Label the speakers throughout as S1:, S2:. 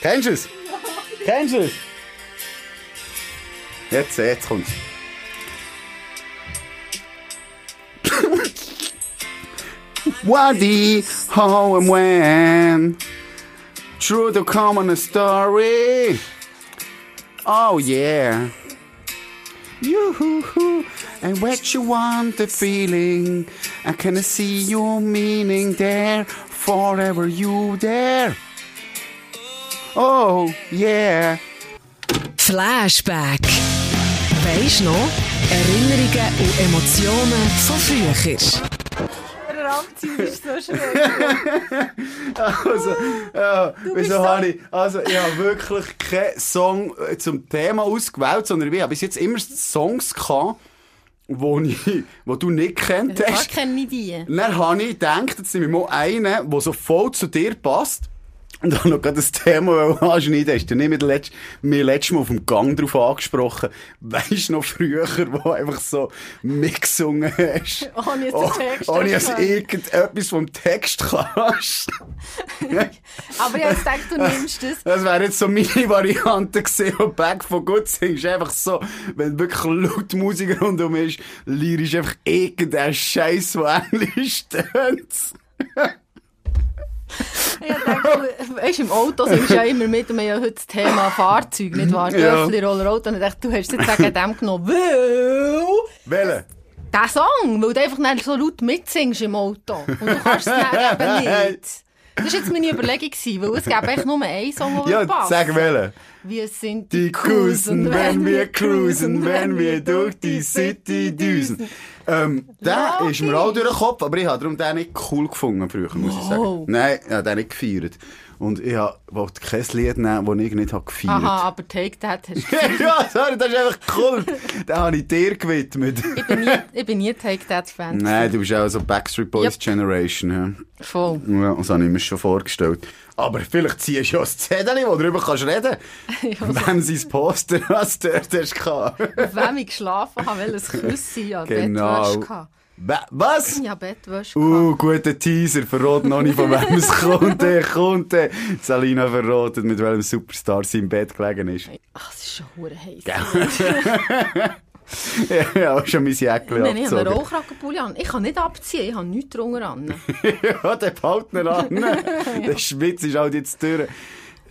S1: Kennst du es? Kennst du es? Jetzt, jetzt kommt's. Wadi, how and when? True to common story. Oh yeah. You hoo hoo. And what you want the feeling. I can see your meaning there. Forever you there. Oh yeah.
S2: Flashback. Weisst noch? Erinnerungen und Emotionen von früher.
S3: Ranziehen ist so schön.
S1: Also, ja, wieso habe ich, also, ich habe wirklich keinen Song äh, zum Thema ausgewählt, sondern ich habe bis jetzt immer Songs gehabt, wo, ich, wo du nicht kennt hast.
S3: kenne ich die.
S1: Dann habe ich gedacht, jetzt nehme ich mal einen, der so voll zu dir passt. Und dann noch gerade das Thema anschneiden. Hast du nicht mit letzt, mir letztes Mal auf dem Gang drauf angesprochen? Weisst du noch früher, wo einfach so mitgesungen hast?
S3: Ohne dass
S1: Oh,
S3: Text
S1: Ohne dass du irgendetwas vom Text kannst.
S3: Aber ich habe jetzt gedacht, du nimmst das.
S1: Das wäre jetzt so meine Variante gewesen, und Back von Good singst. Einfach so, wenn wirklich laut Musik rundum ist, lyrisch einfach irgendein Scheiß, der Englisch tönt.
S3: Ich habe gedacht, weißt im Auto singst du ja immer mit, und wir haben ja heute das Thema Fahrzeug, nicht wahr?
S1: Ja.
S3: Dörfli, Roller, Auto. Und ich dachte, du hast jetzt wegen dem genommen, weil...
S1: Welche?
S3: Der Song, weil du einfach nicht so laut mitsingst im Auto. Und du kannst es dann eben nicht. Das war jetzt meine Überlegung, weil es gäbe echt nur einen Song, der
S1: Ja,
S3: passt.
S1: sag welche.
S3: Wir sind
S1: Die cruisen, wenn wir cruisen, wenn wir durch die City düsen. Ähm, der ist mir auch durch den Kopf, aber ich habe darum den nicht cool gefunden früher, muss ich sagen. Nein, ich habe den nicht gefeiert. Und ich habe- wollte kein Lied nehmen, das ich nicht habe gefeiert
S3: Aha, aber Take That hast du
S1: ja, sorry, das ist einfach cool. Den habe ich dir gewidmet.
S3: Ich bin nie, ich bin nie Take That-Fan.
S1: Nein, du bist auch so Backstreet Boys
S3: Yep.
S1: Generation.
S3: Voll.
S1: Ja. Ja, das habe ich mir schon vorgestellt. Aber vielleicht ziehst du ja ein Zettel, wo du darüber kannst reden kannst. Wem sein Poster, was du dort hast
S3: wem ich geschlafen habe, welches Küsse ich an
S1: Genau.
S3: Bettwäsche hatte.
S1: Wa- Was?
S3: Habe Bettwäsche
S1: Uh, guter Teaser. Verrot noch nicht, von wem es kommt. Der kommt. der. Salina verrotet, mit welchem Superstar sie im Bett gelegen ist.
S3: Ach, es ist schon hure heiß.
S1: Ja, ja, auch schon mein Jäckchen
S3: Nein, ich habe einen
S1: abgezogen.
S3: Rauchragenpulli an. Ich kann nicht abziehen, ich habe nichts drunter an.
S1: ja, der Partner an. Der Schwitz ist halt jetzt durch.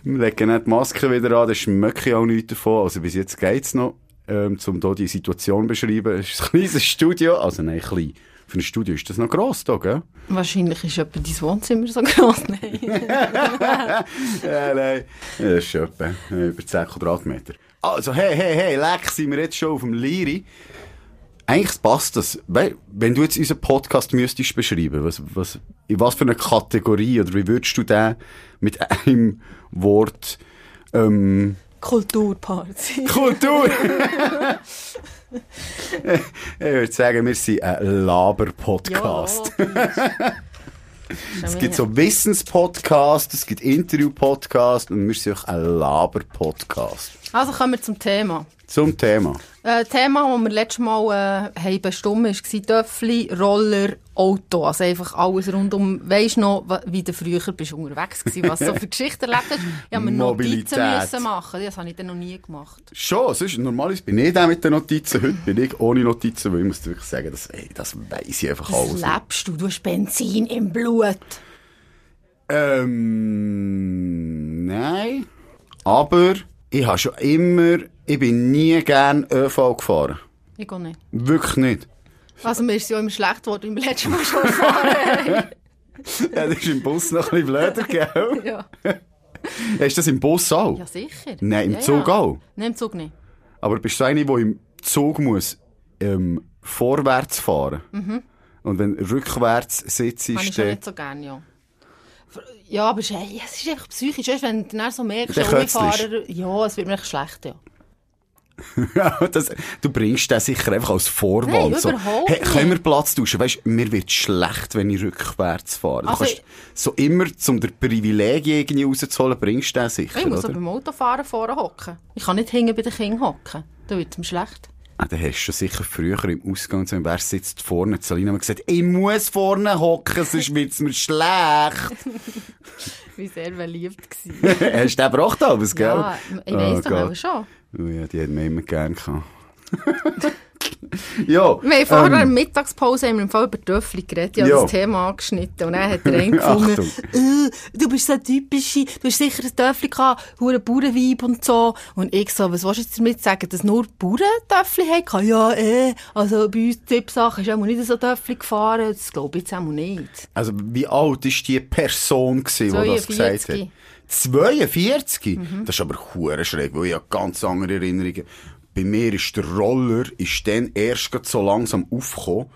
S1: Wir legen nicht die Maske wieder an, das schmecke ich auch nichts davon. Also bis jetzt geht's noch, ähm, um hier die Situation zu beschreiben. Es ist ein kleines Studio, also nein, klein. Für ein Studio ist das noch gross da, gell?
S3: Wahrscheinlich ist etwa dein Wohnzimmer so groß. Nein.
S1: Ja, nein. Das ist etwa äh, über 10 Quadratmeter. Also, hey, hey, hey, leck, sind wir jetzt schon auf dem Liri. Eigentlich passt das. We- Wenn du jetzt unseren Podcast müsstest beschreiben, was, was, in was für eine Kategorie oder wie würdest du den mit einem Wort ähm,
S3: Kulturparty.
S1: Kultur? ich würde sagen, wir sind ein Laber-Podcast. es gibt so Wissenspodcast, es gibt Interview-Podcast und wir sind auch ein Laber-Podcast.
S3: Also kommen wir zum Thema.
S1: Zum Thema.
S3: Äh, Thema, das wir letztes Mal äh, haben bestimmt war Töffli, Roller, Auto. Also einfach alles rundum. Weisst du noch, wie du früher bist unterwegs gewesen, was du so für Geschichten erlebt hast? Ich habe mir
S1: Mobilität.
S3: Notizen müssen machen. Das habe ich dann noch nie gemacht.
S1: Schon, sonst normalerweise bin ich der mit den Notizen. Heute bin ich ohne Notizen, weil ich muss wirklich sagen, das, ey, das weiss ich einfach
S3: Das
S1: alles.
S3: lebst du. Du hast Benzin im Blut.
S1: Ähm, nein. Aber ich habe schon immer, ich bin nie gern ÖV gefahren.
S3: Ich gehe nicht.
S1: Wirklich nicht.
S3: Also mir ist es ja immer schlecht geworden, im letzten Mal schon gefahren.
S1: Ja, das ist im Bus noch ein bisschen blöder, gell?
S3: ja.
S1: Hast du das im Bus auch?
S3: ja, sicher.
S1: Nein, im
S3: ja,
S1: Zug
S3: ja.
S1: auch.
S3: Nein, im Zug nicht.
S1: Aber bist du eine, die im Zug muss, ähm, vorwärts fahren? Und wenn rückwärts sitzt,
S3: Habe ich
S1: ist
S3: schon nicht so gerne, ja. Ja, aber es ist, ja, ist einfach psychisch, wenn du dann so merkst, alle
S1: ist-
S3: Fahrer, ja, es wird mir echt schlecht, ja.
S1: das, du bringst den sicher einfach als Vorwand.
S3: Nein,
S1: so, hey, können wir. Platz tauschen? Weißt, mir wird schlecht, wenn ich rückwärts fahre.
S3: Also
S1: du kannst so immer, um der Privilegien irgendwie rauszuholen, bringst du den sicher,
S3: Ich muss
S1: oder?
S3: aber beim Autofahren vorne hocken. Ich kann nicht hinten bei den Kindern hocken. Da wird es mir schlecht.
S1: Ah, dann hast du schon sicher früher im Ausgang gesehen, wer sitzt vorne. Salina hat gesagt, ich muss vorne hocken, sonst wird's mir schlecht.
S3: Wie sehr beliebt gewesen.
S1: Hast du den gebracht, Albus, gell?
S3: Ja, ich weiss
S1: Oh
S3: doch aber schon.
S1: Oh ja, die hat mir immer gern gehabt. ja.
S3: Wir haben vorher
S1: ähm,
S3: in der Mittagspause haben wir im Fall über Töffel geredet. Ich habe
S1: Ja.
S3: das Thema angeschnitten. Und dann hat er einen gefunden, äh, du bist so typisch, du hast sicher ein Töffel gehabt, hure Bauernweib und so. Und ich so, was willst du jetzt damit sagen, dass nur Bauern Töffel hatten? Ja, eh, also bei uns Tippsachen ist auch nicht so Töffel gefahren. Das glaube ich jetzt auch nicht.
S1: Also, wie alt war die Person, gewesen, die das gesagt
S3: 42.
S1: hat? 42? Das ist aber hure schräg, weil ich habe ganz andere Erinnerungen. Bei mir ist der Roller ist dann erst so langsam aufgekommen.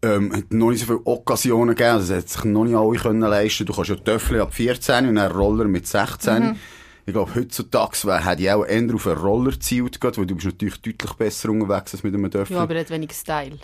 S1: Ähm, hat noch nicht so viele Occasionen gegeben, also es hat sich noch nicht alle können leisten. Du kannst ja Töffel ab 14 und einen Roller mit 16. Ich glaube, heutzutage hätte ich auch eher auf einen Roller gezielt, weil du bist natürlich deutlich besser unterwegs als mit einem Töffel.
S3: Ja, aber er hat wenig Style.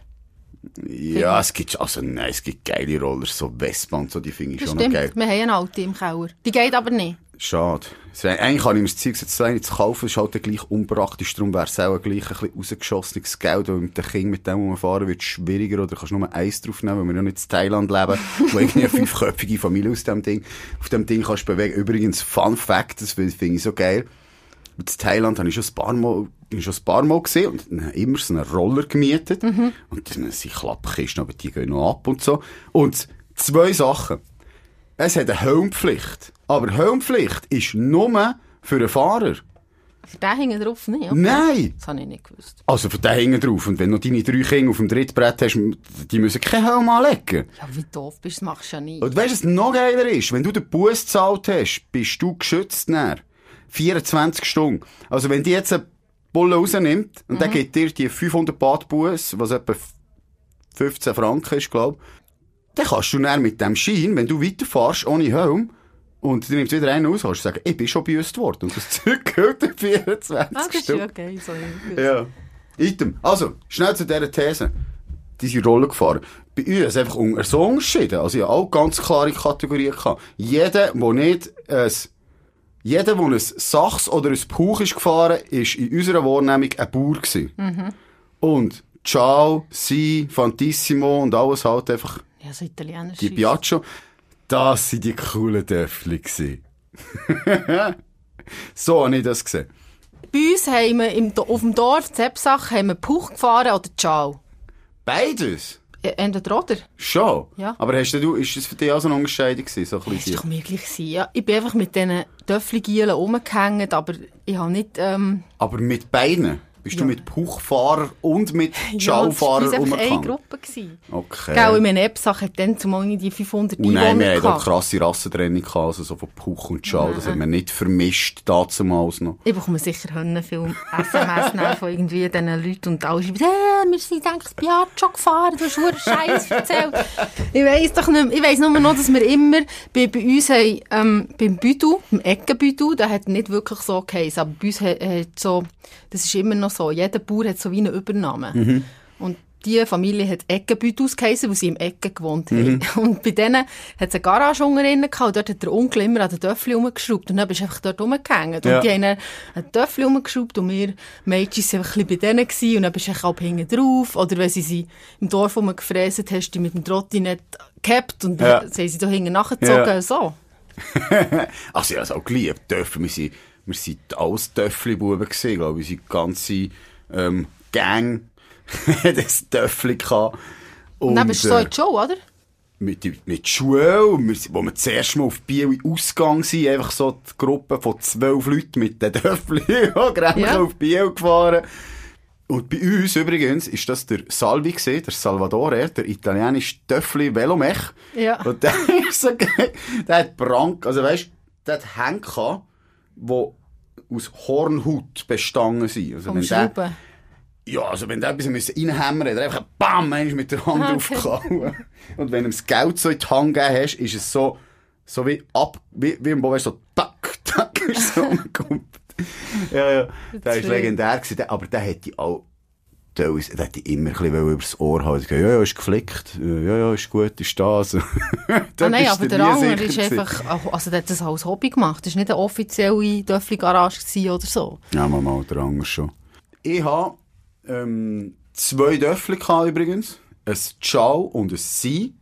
S1: Ja, es gibt, also nein, es gibt geile Roller, so Vespa und so, die finde ich
S3: Das
S1: schon
S3: stimmt.
S1: geil.
S3: Wir haben eine alte im Keller. Die geht aber nicht.
S1: Schade. Es Eigentlich habe ich mir das Zeug jetzt alleine zu kaufen, ist halt gleich unpraktisch, darum wäre es auch gleich ein bisschen rausgeschossenes Geld, weil mit dem Kind, mit dem, wo man fahren wird, schwieriger, oder kannst du nur eins drauf nehmen, weil wir ja nicht in Thailand leben, wo irgendwie eine fünfköpfige Familie aus dem Ding, auf dem Ding kannst du bewegen. Übrigens, Fun Fact, das finde ich so geil. In Thailand habe ich schon ein paar Mal, ich schon ein paar Mal gesehen und dann immer so einen Roller gemietet. Und dann sind Klappkisten, aber die gehen noch ab und so. Und zwei Sachen. Es hat eine Helmpflicht. Aber Helmpflicht ist nur für einen Fahrer.
S3: Für den hängen drauf nicht. Okay.
S1: Nein!
S3: Das habe ich nicht gewusst.
S1: Also für den hängen drauf. Und wenn du deine drei Kinder auf dem Trittbrett hast, die müssen keinen Helm anlegen.
S3: Ja, wie doof bist, das machst du ja nicht.
S1: Und weißt du, was noch geiler ist? Wenn du den Bus gezahlt hast, bist du geschützt näher. 24 Stunden. Also wenn die jetzt eine Bulle rausnimmt, und dann gibt dir die 500 Bad Bus, was etwa 15 Franken ist, glaub, dann kannst du näher mit dem Schein, wenn du weiterfährst, ohne Helm, und du nimmst wieder einen kannst du sagen, ich bin schon büßt worden. Und das Zeug in 24
S3: Ah, das ist
S1: Stunden.
S3: ja geil. So
S1: Ja. Item. Also, schnell zu dieser These. Diese Rolle gefahren. Bei uns ist einfach un so unterschieden. Also, ich habe auch ganz klare Kategorien gehabt. Jeder, der nicht ein, jeder, der ein Sachs oder ein Puch ist gefahren, ist in unserer Wahrnehmung ein Bauer gewesen. Und Ciao, Si, Fantissimo und alles halt einfach
S3: Ja, so italienisch.
S1: die Piaggio. Das sind die coolen gewesen. so habe ich das gesehen.
S3: Bei uns haben wir im, auf dem Dorf, Zepsach, haben wir Puch gefahren oder Ciao.
S1: Beides?
S3: Ja, Entweder oder.
S1: Schon?
S3: Ja.
S1: Aber hast du, ist das für dich auch so eine Unterscheidung gewesen? So ein
S3: Das ist doch mir gleich gewesen. Ja, ich bin einfach mit diesen Töffligielen rumgehängt, aber ich habe nicht, ähm,
S1: Aber mit beiden? Bist du
S3: Ja.
S1: mit Puchfahrer und mit
S3: ja,
S1: Ciao-Fahrer
S3: das war einfach eine? Gruppe. Gewesen.
S1: Okay.
S3: Gell, in meiner Epsach hat dann zumal die 500
S1: Und nein, wir
S3: Einwohner
S1: hatten auch krasse Rassentrennung gehabt, also so von Puch und Ciao. Das haben wir nicht vermischt, dazumals noch.
S3: Ich bekomme sicher Hörnerfilm, SMS von irgendwie diesen Leuten und alle schreiben, hey, wir sind eigentlich Piaggio gefahren, du hast nur Scheiß erzählt. ich weiss doch nicht, mehr- ich weiss nur noch, dass wir immer bei, bei uns haben, ähm, beim Büdu, beim Eckenbüdu, der hat nicht wirklich so geheißen, aber bei uns hat, hat so, das ist immer noch so, jeder Bauer hat so wie eine Übernahme. Und die Familie hat Eckenbütus geheissen, weil sie im Ecken gewohnt haben. Und bei denen hat es eine Garage unten drin gehabt, und dort hat der Onkel immer an den Töffel rumgeschraubt und dann bist du einfach dort rumgehängt.
S1: Ja.
S3: Und die haben dann einen Töffel rumgeschraubt und wir Mädchen waren einfach ein bisschen bei denen gewesen, und dann bist du einfach auch hinten drauf. Oder wenn sie sie im Dorf rumgefräset hast, die mit dem Trottinett gehabt und
S1: Ja.
S3: dann haben sie da hinten nachgezogen.
S1: Ja.
S3: So.
S1: Also, ich habe es auch geliebt. Töffel, wir sind, wir sind alles Töffli-Buben gewesen, glaube ich. Unsere ganze, ähm, Gang hat ein Töffli gehabt.
S3: Und, dann bist du so in die Show, oder?
S1: mit, die- mit Schule, wir, wo wir zuerst mal auf Biel Ausgang sind, einfach so die Gruppe von zwölf Leuten mit den Döffli, ja,
S3: Ja.
S1: auf Biel gefahren. Und bei uns übrigens ist das der Salvi gewesen, der Salvatore, der italienische Döffli Velomech.
S3: Ja.
S1: Und der ist so geil. Der hat Brank, also weißt, der hat Hände gehabt, die aus Hornhaut bestanden sind. Also
S3: Vom Schrauben.
S1: ja, also wenn der etwas reinhämmern er einfach BAM, mit der Hand
S3: Ah,
S1: gehauen. Und wenn du ihm das Geld so in die Hand gegeben hast, ist es so, so wie ab, wie, wie im Bau, weißt du, so tack, tack, ist so ja, ja, der
S3: schön.
S1: legendär gewesen, aber der hätte auch, der hätte immer ein bisschen übers Ohr halten. Ja, ja, ist geflickt. Ja, ja, ist gut, ist das.
S3: Ah, nein, aber der andere ist einfach, also der hat das als Hobby gemacht. Das war nicht eine offizielle Döffli-Garage oder so.
S1: Ja, mal, mal, der andere schon. Ich habe ähm, zwei Döffel gehabt übrigens. Ein Ciao und ein Sie.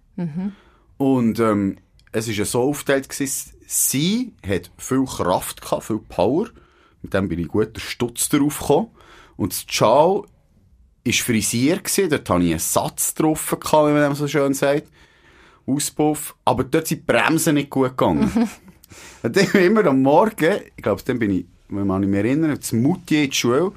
S1: Und ähm, es war ja so aufgeteilt, gewesen, Sie hat viel Kraft gehabt, viel Power. Mit dem bin ich gut der Stutz drauf gekommen. Und das Ciao war frisiert, gewesen. dort hatte ich einen Satz drauf, wie man so schön sagt. Auspuff. Aber dort sind die Bremsen nicht gut gegangen. Und dann immer am Morgen, ich glaube, dann bin ich, wenn man mich mehr erinnere, das Mutti in die Schule,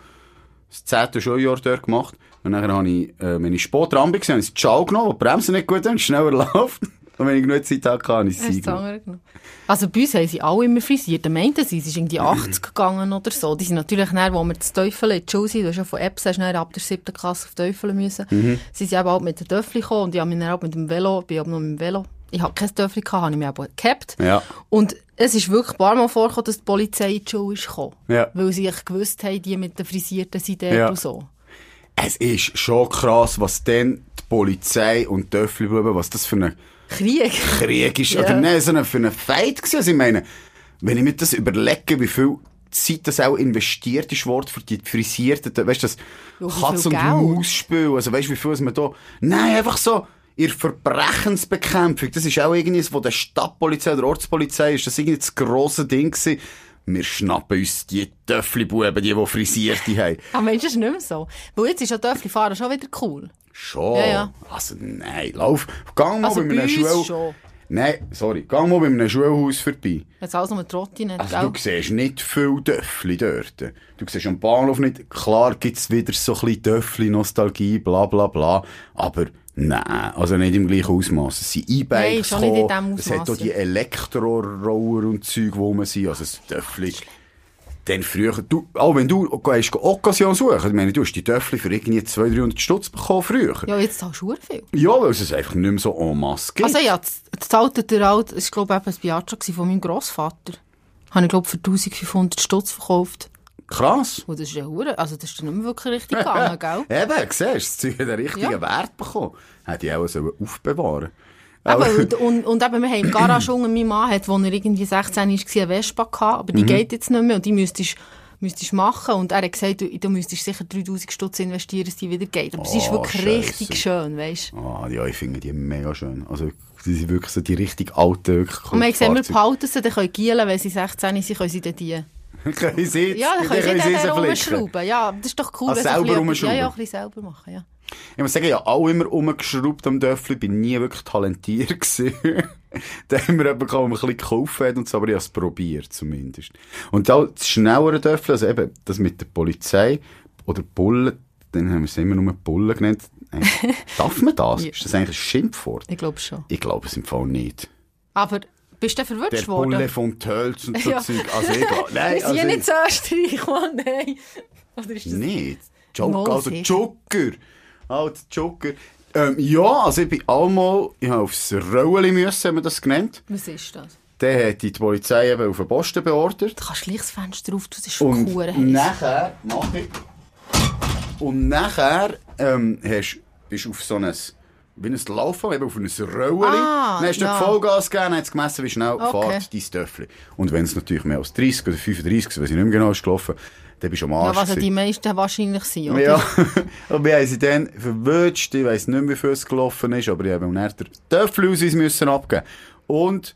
S1: das zehnte Schuljahr dort gemacht. Und dann habe ich, äh, wenn ich spät dran war, habe ich das Schal genommen, wo die Bremsen nicht gut sind, schneller läuft. Und wenn ich genug Zeit hatte, habe ich sie?
S3: Also bei uns haben sie alle immer frisiert. Der meinte sie, es ist irgendwie 80 gegangen oder so. Die sind natürlich dann, wo wir das Teufel in die Schule sind, du hast ja von Epps, hast dann ab der siebten Klasse auf Teufel müssen. Sie sind eben halt mit der Töffel gekommen und ich habe mich dann auch mit dem Velo, bin auch noch mit dem Velo. Ich habe kein Töffel gehabt, habe ich mich aber gehabt.
S1: Ja.
S3: Und es ist wirklich ein paar Mal vorgekommen, dass die Polizei in die Schule ist gekommen.
S1: Ja.
S3: Weil sie echt gewusst haben, die mit den frisierten sind dort
S1: Ja.
S3: und so.
S1: Es ist schon krass, was denn die Polizei und die Töffelbuben, was das für ein
S3: Krieg.
S1: Krieg ist.
S3: Ja.
S1: Oder nein, so für einen Fight gewesen. Also ich meine, wenn ich mir das überlege, wie viel Zeit das auch investiert ist worden für die frisierten, weißt du, das
S3: Ja,
S1: Katz- und? Maus-Spiel, also weißt du, wie viel es man da, nein, einfach so, ihr Verbrechensbekämpfung, das ist auch irgendwie, von der Stadtpolizei oder Ortspolizei, ist das irgendwie das grosse Ding gewesen. Wir schnappen uns die Töffli-Buben, die, die Frisierte haben.
S3: Aber das ist nicht mehr so? Weil jetzt ist ja Töffel-Fahren schon wieder cool.
S1: Schon.
S3: Ja, ja.
S1: Also, nein, lauf. Gang mal
S3: Also
S1: bei
S3: bei schon.
S1: Nein, sorry. Gang mal bei einem Schulhaus vorbei.
S3: Jetzt alles nur Trotti nicht,
S1: Also du siehst nicht viel Döffli dort. Du siehst am Bahnhof nicht, klar gibt's wieder so ein bisschen Döffli, Nostalgie, bla bla bla, aber nein, also nicht im gleichen Ausmaß. Es sind E-Bikes es hat auch die. Elektroroller und Zeug, wo man sind, also das Döffli. Dann früher, du, auch wenn du gehst Occasion suchen, ich meine, du hast die Döffli für irgendwie 200, 300 Stutz bekommen früher. Ja,
S3: Ja, jetzt zahlst du verdammt
S1: weil
S3: viel.
S1: es einfach nicht mehr so en masse gibt.
S3: Also ja, das, das alte der alt, das war glaube ich ein gewesen von meinem Grossvater. Habe ich glaube für 1500 Stutz verkauft.
S1: Krass.
S3: Und das ist ja hure, also das ist nicht mehr wirklich richtig gegangen, gell?
S1: Eben, siehst du, das Zeug hat einen richtigen
S3: Ja.
S1: Wert bekommen. Hätte ich auch sollen aufbewahren
S3: Aber, und, und, und eben, wir haben im Garage unten, mein Mann hat, als er irgendwie 16 war, eine Vespa gehabt, aber die
S1: Mhm.
S3: geht jetzt nicht mehr und die müsstest müsstest machen. Und er hat gesagt, du, du müsstest sicher 3000 Stutz investieren, dass die wieder geht. Aber sie ist
S1: Oh,
S3: wirklich
S1: Scheisse.
S3: richtig schön, weißt du?
S1: Ah, ja, ich finde die mega schön. Also, die sind wirklich so die richtig alten, wirklich
S3: Und wir gesagt, wir behalten sie, dann können gielen, wenn sie 16 sind, können sie dann die...
S1: können sie jetzt,
S3: Ja, dann können sie
S1: sie
S3: dann
S1: jetzt flicken.
S3: herumschrauben. Ja, das ist doch cool. Sie
S1: selber rumschrauben?
S3: Ja, ja, ein bisschen selber machen, ja.
S1: Ich muss sagen, ich habe auch immer rumgeschraubt am Döffli, bin nie wirklich talentiert gewesen. da haben wir eben ein bisschen gekauft und so, aber ich habe es probiert zumindest. Und da das schnellere Döffli, also eben das mit der Polizei oder Bullen, dann haben wir es immer nur Bullen genannt. Darf man das?
S3: Ja.
S1: Ist das eigentlich ein Schimpfwort?
S3: Ich glaube schon.
S1: Ich glaube es im Fall nicht.
S3: Aber bist du
S1: Der
S3: verwirrt worden?
S1: Bulle von Tölz und so
S3: Ja.
S1: Zeug. Also ich glaube, nein,
S3: Wir sind
S1: also
S3: ja
S1: ich-
S3: nicht so Österreich, Mann, nein. Oder ist das...
S1: Nicht. Joker,
S3: Mal
S1: also. Joker. Alter Joker. Ähm, ja, also ich bin einmal, ich habe aufs Rollen müssen, haben wir das genannt.
S3: Was ist das?
S1: Dann hat die Polizei eben auf den Posten beordert.
S3: Du kannst gleich das Fenster auf, das ist schon
S1: Und
S3: cool. heiß.
S1: nachher, mach ich. Und nachher, ähm, hast, bist du auf so ein, wie ein Laufen, eben auf ein Rollen.
S3: Ah,
S1: dann hast du
S3: ja.
S1: Vollgas gegeben, dann hat es gemessen, wie schnell
S3: Okay.
S1: fährt dein Töffel. Und wenn es natürlich mehr als 30 oder 35, so weiß ich nicht mehr genau, ist gelaufen, dann bist du am
S3: Ja,
S1: Arsch.
S3: was ja die meisten wahrscheinlich sind, oder?
S1: Ja, und wir haben sie dann verwünscht. Ich weiss nicht mehr, wie viel es gelaufen ist, aber ich habe dann den Töffelausweis müssen abgeben. Und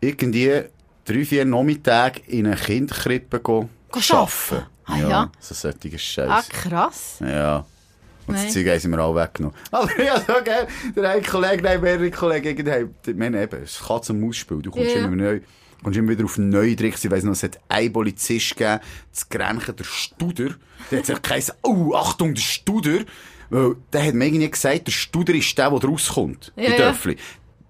S1: irgendwie drei, vier Nachmittage in eine Kindkrippe Go arbeiten.
S3: Ah, ja.
S1: So solche
S3: Ah,
S1: Scheiße.
S3: krass.
S1: Ja. Und das Zeug haben sie mir alle weggenommen. Aber ja, so geil. Der eine Kollege, nein, mehrere Kollegen, haben- ich meine eben, es ist Katz- und Maus-Spiel. Du kommst
S3: Ja.
S1: immer neu, kommst immer wieder auf neue Tricks. Ich weiss noch, es hat einen Polizist gegeben, das Grenchen, der Studer. Der hat sich geheißen, oh, Achtung, der Studer. Weil, der hat mir irgendwie gesagt, der Studer ist der, der rauskommt.
S3: Ja.
S1: Töffli.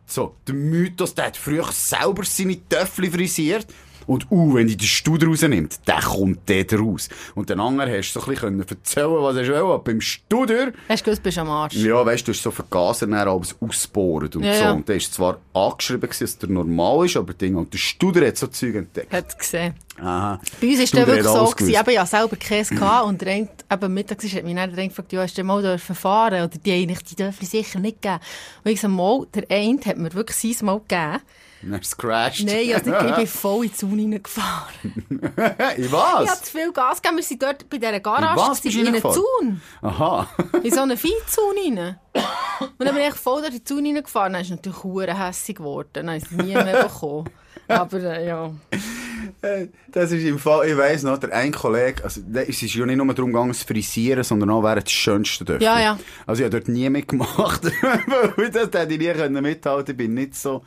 S1: So, der Mythos, der hat früher selber seine Töffli frisiert. Und, uh, wenn die den Studer rausnimmt, der kommt dort raus. Und den anderen hast du so ein bisschen erzählen, was er will. Aber beim Studer,
S3: Hast du gewusst, bist du am Arsch?
S1: ja, weißt du, du hast so Vergaser dann alles ausbohren und
S3: Ja,
S1: so.
S3: ja.
S1: Und der ist zwar angeschrieben dass der normal ist, aber Ding, und der Studer hat so Zeug entdeckt.
S3: Hat es gesehen.
S1: Aha.
S3: Bei uns war
S1: der
S3: wirklich so, gewesen,
S1: gewusst.
S3: eben, ja selber Käse gehabt und der eben mittags ist, hat mich dann der gefragt, ja, hast du mal dürfen fahren? Oder die eigentlich, die dürfen sicher nicht geben. Und ich so, mal, der eine hat mir wirklich sein Mal gegeben.
S1: Dann hast du gecrashed.
S3: Nein, also nicht, ich bin voll in die Zone reingefahren.
S1: In
S3: Ich
S1: was?
S3: habe zu viel Gas gegeben, wir sind dort bei dieser
S1: In
S3: Garage,
S1: du
S3: in einer? Zone.
S1: Aha.
S3: In so eine Viehzone rein. Und dann bin ich voll durch die Zone reingefahren. Dann ist es natürlich hure hässig geworden. Dann habe ich es nie mehr bekommen. Aber äh, ja.
S1: Das ist im Fall, ich weiss noch, der ein Kollege, also, es ist ja nicht nur darum gegangen, zu frisieren, sondern auch während das Schönste dürfen.
S3: Ja, ja.
S1: Also, ich habe dort nie mitgemacht. Weil das hätte ich nie können mithalten Ich bin nicht so,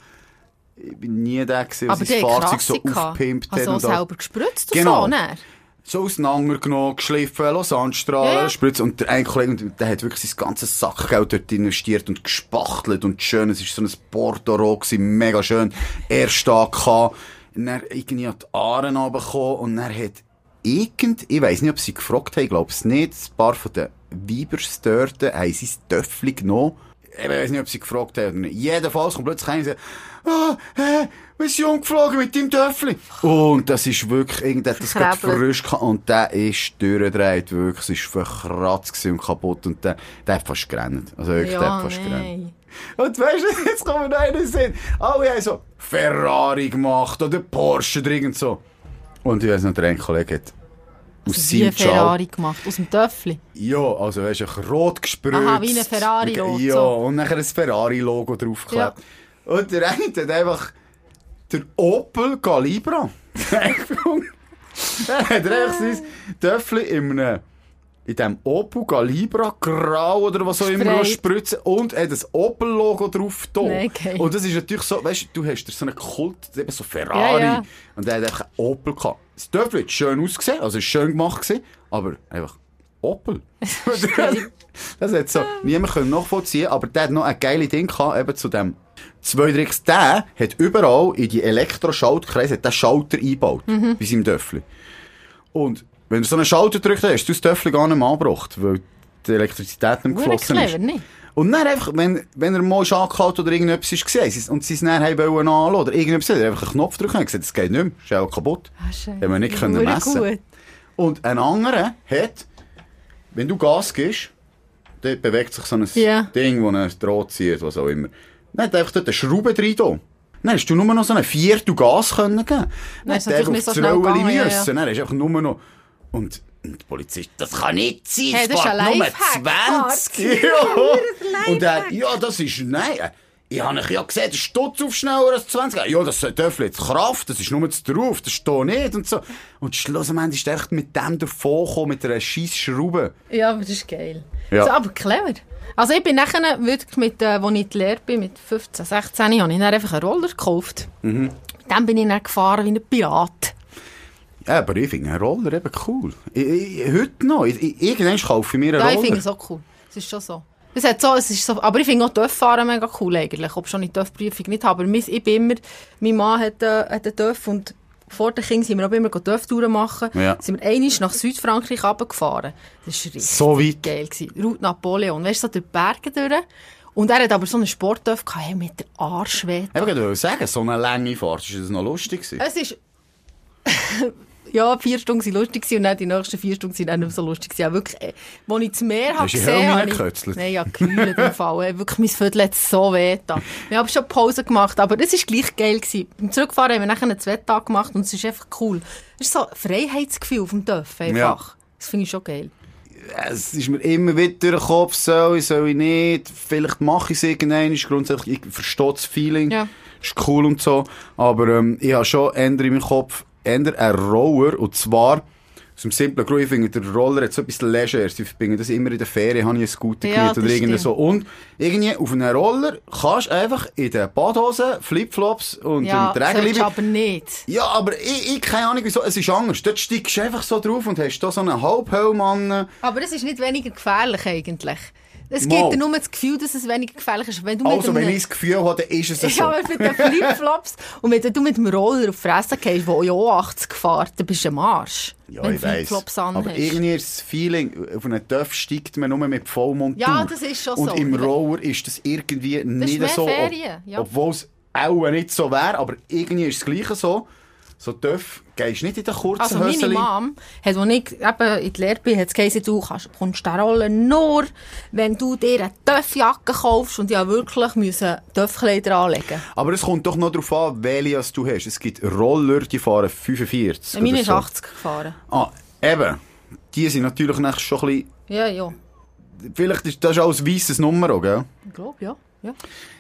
S1: ich bin nie der gewesen, der sein Fahrzeug so aufgepimpt hat.
S3: Also
S1: und
S3: selber gespritzt
S1: Genau.
S3: so. dann.
S1: so auseinandergenommen, geschliffen, Lausanne-Strahlen,
S3: Ja, ja.
S1: Spritze. Und der eine Kollege, der hat wirklich sein ganzes Sackgeld dort investiert und gespachtelt und schön. Es war so ein Bordeaux, mega schön. Erst. Und dann irgendwie hat die Aaren runtergekommen und dann hat irgend, ich weiss nicht, ob sie gefragt haben, ich glaube es nicht, ein paar von den Weibers dort haben das Töffel genommen. Ich weiss nicht, ob sie gefragt haben. Jedenfalls kommt plötzlich einer ah, hä, wir sind umgeflogen mit deinem Töffel. Und das ist wirklich, irgendwer hat das gerade frisch gehabt und der ist durchgedreht, wirklich. Es war verkratzt und kaputt und der, der hat fast gerannt. Also wirklich, der
S3: Ja,
S1: hat fast gerannt.
S3: nein.
S1: Und weißt du, jetzt kommen noch einen Sinn. Alle haben so Ferrari gemacht oder Porsche oder irgend so. Und ich weiss noch, der ein Kollege hat aus
S3: Also wie
S1: seinem
S3: ein Ferrari gemacht, aus dem Töffel.
S1: ja, also weißt du, rot gespritzt.
S3: Aha, wie ein Ferrari-Rot,
S1: Ja, und nachher ein Ferrari-Logo draufgeklebt. Und der eine hat einfach der Opel Calibra. Dann hat er einfach sein Töffel in einem in dem Opel Calibra grau oder was auch immer spritzen und hat das Opel-Logo drauf da.
S3: Nee, geil.
S1: Und das ist natürlich so, weißt du, du hast so einen Kult, eben so Ferrari.
S3: Ja, ja.
S1: Und der hat einfach einen Opel gehabt. Das Töffel hat schön ausgesehen, also schön gemacht gewesen, aber einfach Opel. das hat so niemand können nachvollziehen, aber der hat noch ein geiles Ding gehabt, eben zu dem 2-3X. Der hat überall in die Elektroschaltkreise der Schalter eingebaut, bei seinem Töffel. Und wenn du so einen Schalter gedrückt hast, du das Töffel gar nicht mehr angebracht, weil die Elektrizität nicht mehr geflossen ist.
S3: nicht?
S1: Und dann einfach, wenn, wenn er mal angehalten oder irgendetwas ist gesehen und sie es dann haben wollen anlassen oder irgendetwas, hat er einfach einen Knopf drücken und gesagt, das geht nicht mehr, ist auch kaputt.
S3: Ah, schön.
S1: Haben wir nicht können messen.
S3: gut.
S1: Und ein anderer hat, wenn du Gas gibst, dort bewegt sich so ein
S3: Ja.
S1: Ding, das einen Draht zieht, was auch immer. Dann hat einfach dort eine Schraube drin da. Dann hast du nur noch so ein Viertel Gas können geben. Dann
S3: natürlich nicht
S1: auf
S3: so schnell gegangen, ja,
S1: müssen.
S3: ja.
S1: Dann hast du einfach nur noch... Und, und der Polizist, das kann nicht sein,
S3: Hey,
S1: es
S3: das ist ein Lifehack.
S1: 20. Ja. Und er, ja, das ist... Nein, ich habe ja gesehen, der Stutz auf schneller als 20. Ja, das Töffel jetzt Kraft, das ist nur zu drauf, das steht nicht und so. Und schlussendlich ist echt mit dem davon gekommen, mit einer scheiß Schraube.
S3: Ja, aber das ist geil.
S1: Ja.
S3: So, aber clever. Also ich bin nachher wirklich mit, äh, als ich die Lehre bin, mit 15, 16, habe ich dann einfach einen Roller gekauft.
S1: Mhm.
S3: Mit dem bin ich dann gefahren wie ein Pirat.
S1: Ja, aber ich finde einen Roller eben cool. Ich, ich, heute noch. Ich, ich, irgendwann kaufe ich mir einen
S3: Ja, ich
S1: Roller.
S3: finde es auch cool. Es ist schon so. Es hat so, es ist so, aber ich finde auch Töff-Fahren mega cool eigentlich, ob schon die Töff-Prüfung nicht habe. Aber mein- ich bin immer, mein Mann hat, äh, hat einen Töff und vor den Kindern sind wir auch immer Töff-Touren machen.
S1: Ja.
S3: Sind wir einmal nach Südfrankreich runtergefahren. Das war richtig
S1: So weit?
S3: geil. Gewesen. Route Napoleon. Weißt du, so durch die Berge durch. Und er hat aber so einen Sporttöff gehabt, hey, mit der Arschweh.
S1: Ich wollte sagen, so eine lange Fahrt, ist das noch lustig gewesen?
S3: Es ist... ja, vier Stunden waren lustig und dann die nächsten vier Stunden waren dann nicht so lustig. Ja, wirklich, äh, als ich das Meer habe gesehen habe...
S1: reingekötzelt?
S3: Nein, ja, gekühlt im Fall. Wirklich, mein Viertel hat so weh getan. Wir haben schon Pause gemacht, aber es war gleich geil. Gewesen. Beim Zurückfahren haben wir nachher einen Zweitag gemacht und es ist einfach cool. Es ist so ein Freiheitsgefühl auf dem Dörf einfach. Das finde ich schon geil.
S1: Es ist mir immer wieder durch den Kopf, soll ich, soll ich nicht. Vielleicht mache ich es irgendwann. Ist grundsätzlich, ich verstehe das Feeling.
S3: Ja.
S1: Ist cool und so. Aber ähm, ich habe schon änder in meinem Kopf, änder einen Roller. Und zwar, aus dem simplen Grund, ich finde, der Roller hat so etwas Leisure. Ich verbinde das immer in der Ferien, habe ich einen Scooter
S3: Ja,
S1: oder irgendwie so. Und irgendwie auf einem Roller kannst du einfach in den Badhosen, Flipflops und
S3: Ja,
S1: dem Trägerliebe
S3: aber nicht.
S1: ja, aber ich, ich keine Ahnung wieso, es ist anders. Dort steigst du einfach so drauf und hast da so einen Halbhelm an.
S3: Aber es ist nicht weniger gefährlich eigentlich. Es gibt dir nur das Gefühl, dass es weniger gefährlich ist. Wenn du
S1: Also, wenn
S3: einem-
S1: ich das Gefühl habe, dann ist es so.
S3: Ja, mit den Flipflops und wenn du mit dem Roller auf die Fresse gehst, wo ja auch 80 fährt, dann bist du am Arsch.
S1: Ja, ich weiss. Aber irgendwie ist das Feeling, auf einen Töff steigt man nur mit Vollmontur.
S3: Ja, das ist schon
S1: Und
S3: so.
S1: im Roller ist das irgendwie nicht
S3: mehr
S1: so.
S3: Ferien, ja.
S1: Obwohl es auch nicht so wäre, aber irgendwie ist es gleich so. So Töff, gehst nicht in den kurzen
S3: Also meine
S1: Höseli.
S3: Mom hat, als ich eben in die Lehre bin, hat gesagt, du kannst, kommst der Rolle nur, wenn du dir eine Töffjacke kaufst und ja wirklich müssen Töffkleider anlegen.
S1: Aber es kommt doch noch darauf an, welche du hast. Es gibt Roller, die fahren 45.
S3: Meine ist
S1: so.
S3: 80 gefahren.
S1: Ah, eben. Die sind natürlich schon ein bisschen...
S3: Ja, ja.
S1: Vielleicht ist das auch ein weisses Nummer, gell?
S3: Ich glaube, ja. Ja.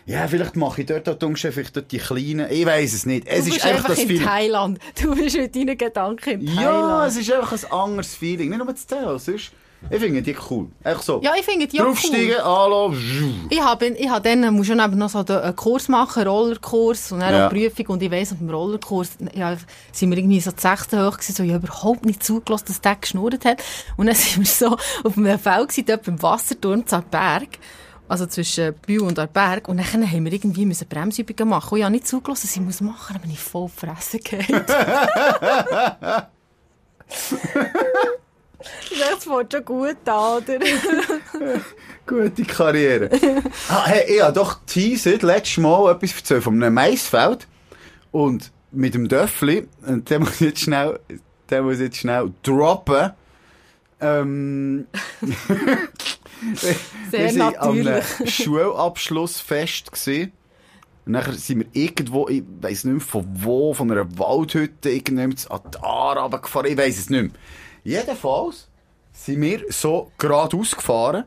S1: Ja, vielleicht mache ich dort auch vielleicht dort die kleinen. Ich weiß es nicht. Es
S3: du
S1: ist
S3: bist
S1: einfach
S3: einfach
S1: das
S3: in
S1: Feeling.
S3: Thailand. Du bist mit deinen Gedanken in
S1: Ja,
S3: Thailand.
S1: es ist einfach ein anderes Feeling. Nicht nur das Teil, sonst... Ich finde die cool. Echt so.
S3: Ja, ich finde die auch cool.
S1: Draufsteigen, anlassen.
S3: Ich habe, ich dann, du eben noch so einen Kurs machen, einen Rollerkurs und dann
S1: Ja.
S3: auch eine Prüfung. Und ich weiss, auf dem Rollerkurs, ja, sind wir irgendwie so die sechste hoch gewesen, so, ich habe überhaupt nicht zugelassen, dass der geschnurrt hat. Und dann sind wir so auf einem Feld gewesen, dort beim Wasserturm zu Berg. Also zwischen Bühl und Berg. Und dann haben wir irgendwie müssen Bremsübungen machen. Und ich habe nicht zugelassen, dass ich muss machen, bin ich voll gefressen gehabt. Das fängt schon gut an, oder?
S1: Gute Karriere. ah, hey, ich habe doch teasert, letztes Mal etwas erzählt von einem Maisfeld. Und mit dem Döffli, und den muss ich jetzt schnell, den muss jetzt schnell droppen. Ähm,
S3: Sehr
S1: wir waren an einem
S3: natürlich.
S1: Schulabschlussfest. Gewesen. Und dann sind wir irgendwo, ich weiss nicht mehr von wo, von einer Waldhütte, irgendjemand an die Aare runtergefahren, ich weiss es nicht mehr. Jedenfalls sind wir so geradeaus gefahren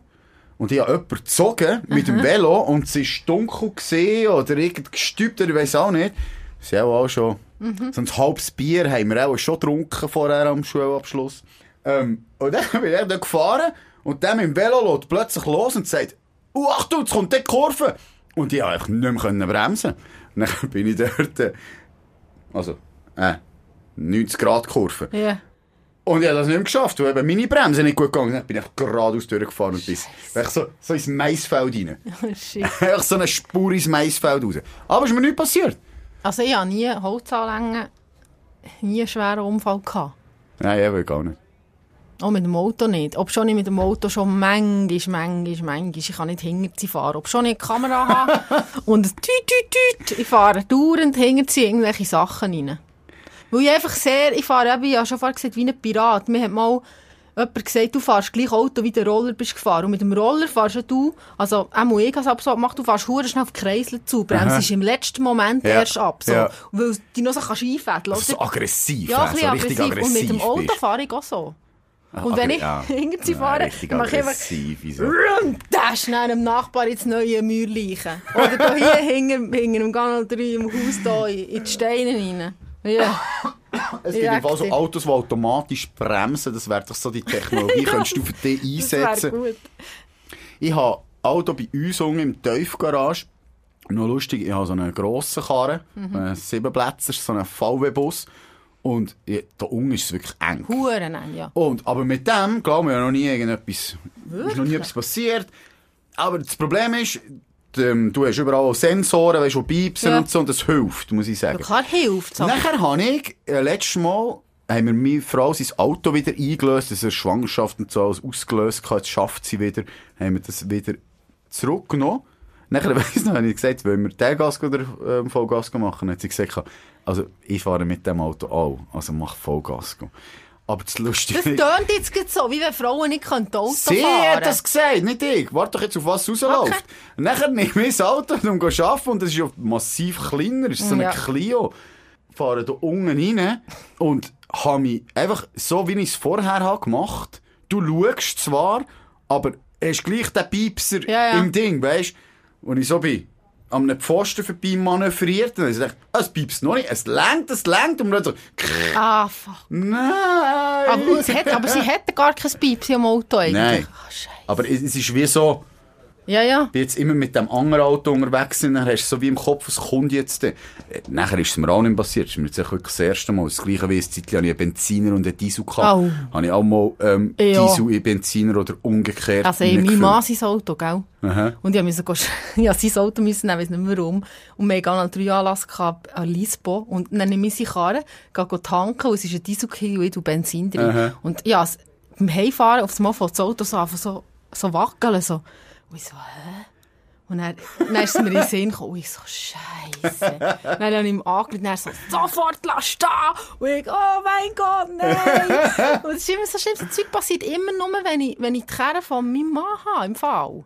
S1: und ich habe jemanden gezogen mit dem Velo und es war dunkel gesehen oder irgend gestübt ich weiss auch nicht. Sie haben auch schon, so ein halbes Bier haben wir auch schon getrunken vorher am Schulabschluss. Ähm, und dann bin ich dort gefahren und dann mit dem Velo lässt plötzlich los und sagt, oh, Achtung, jetzt kommt die Kurve. Und ich konnte einfach nicht mehr bremsen. Und dann bin ich dort, äh, also, äh, 90 Grad Kurve.
S3: Ja.
S1: Und ich habe das nicht mehr geschafft, weil eben meine Bremse nicht gut gegangen. Dann bin ich geradeaus durchgefahren und bis so, so ins Maisfeld rein.
S3: Oh,
S1: so eine Spur ins Maisfeld raus. Aber ist mir nichts passiert.
S3: Also ich habe nie Holzanlängen, nie einen schweren Unfall gehabt.
S1: Nein, eben gar nicht.
S3: Auch mit dem Auto nicht. Ob schon ich mit dem Auto schon manchmal, manchmal, manchmal, ich kann nicht hinter sie fahren. Ob schon ich eine Kamera habe und tüt, tüt, tüt, ich fahre dauernd hinter sie irgendwelche Sachen rein. Weil ich einfach sehr, ich fahre eben, ich habe schon vorher gesagt, wie ein Pirat. Mir hat mal jemand gesagt, du fährst gleich Auto, wie der Roller bist gefahren. Und mit dem Roller fährst du, also auch ich habe es ab so gemacht, du fährst hure schnell auf die Kreisel zu, bremst im letzten Moment
S1: Ja.
S3: erst ab. So,
S1: Ja.
S3: Weil du noch so kannst einfädeln
S1: Also so aggressiv,
S3: ja, ein
S1: so
S3: bisschen
S1: richtig
S3: aggressiv. Und mit dem
S1: aggressiv
S3: Auto
S1: bist.
S3: fahre ich auch so.
S1: Ah,
S3: Und wenn ich
S1: ja. Ja,
S3: fahre, dann mache ich einfach
S1: aggressiv. so.
S3: Rum, da schnell dem Nachbar ins neue Mäuer leichen. Oder da hier hinter, hinter dem Ganal 3 im Haus da in, die Steine rein. Ja.
S1: Es gibt im Fall so. Autos, die automatisch bremsen. Das wäre doch so die Technologie, könntest du für
S3: Das wäre
S1: einsetzen.
S3: gut.
S1: Ich habe Auto bei uns unten im Tiefgarage. Noch lustig, ich habe so einen grossen Karren,
S3: Mhm.
S1: einen Siebenplätzer, so einen VW-Bus. Und ich, da unten ist es wirklich eng.
S3: Huren eng, ja.
S1: Und, aber mit dem, glaube ich, ja noch nie irgendetwas, ist noch nie etwas passiert. Aber das Problem ist, ähm, du hast überall Sensoren, weißt du, piepsen
S3: Ja.
S1: und so, und das hilft, muss ich
S3: Ja,
S1: sagen.
S3: klar hilft es.
S1: Nachher habe ich, äh, letztes Mal, haben wir meine Frau sein Auto wieder eingelöst, dass er Schwangerschaft und so alles ausgelöst hat, jetzt schafft sie wieder, haben wir das wieder zurückgenommen. Nachher weiss noch, habe ich gesagt, wollen wir den Gas oder ähm, Vollgas machen? Hat sie gesagt, also ich fahre mit dem Auto auch, also mach Vollgas. Aber das Lustige
S3: Das tönt jetzt so, wie wenn Frauen nicht können Auto
S1: Sie
S3: fahren
S1: hat das gesagt, nicht ich. Warte doch jetzt, auf was es rausläuft.
S3: Okay.
S1: Nachher nehme ich das Auto und gehe arbeiten und das ist ja massiv kleiner, es ist so ein
S3: Ja.
S1: Clio. Fahre da unten rein und habe mich einfach so, wie ich es vorher habe gemacht, du schaust zwar, aber hast gleich den Piepser
S3: Ja, ja.
S1: im Ding, weißt du? Und ich so bin an einem Pfosten vorbei manövriert und ich dachte, ah, es piepst noch nicht, es lenkt, es lenkt und dann so,
S3: Ah, fuck.
S1: nein!
S3: Aber, hat, aber sie hätten gar kein Piepsi am Auto eigentlich.
S1: Nein.
S3: Ah, Scheiße.
S1: Aber es es ist wie so,
S3: Ja, ja.
S1: bin jetzt immer mit dem anderen Auto unterwegs sind, dann hast du so wie im Kopf, was kommt jetzt denn? Äh, Nachher ist es mir auch nicht passiert. Es ist mir jetzt wirklich das erste Mal. Das gleiche wie das Zeitchen habe ich einen Benziner und einen Diesel gehabt.
S3: Au.
S1: Habe ich auch mal ähm,
S3: Ja.
S1: Diesel in Benziner oder umgekehrt.
S3: Also, ich, mein
S1: reingefüllt.
S3: Mann sein Auto, gell?
S1: Aha.
S3: Und ich musste ich musste sein Auto müssen nehmen, weiss nicht mehr warum. Und wir hatten drei Anlass an Lisbo. Und dann nehme ich seine Karre, gehe tanken, und es ist ein Diesel und ich tue Benzin drin.
S1: Aha.
S3: Und ja, es- beim Heimfahren auf das Mal fängt das Auto so einfach so, so wackeln, so. Und ich so, hä? Und dann, dann ist mir in den Sinn gekommen, und ich so, Scheiße. Dann habe ich ihm und er so, sofort lass stehen. Und ich, oh mein Gott, nein. Und es ist immer so schlimm, das Zeug passiert immer nur, wenn ich, wenn ich die Kerne von meinem Mann habe, im Fall.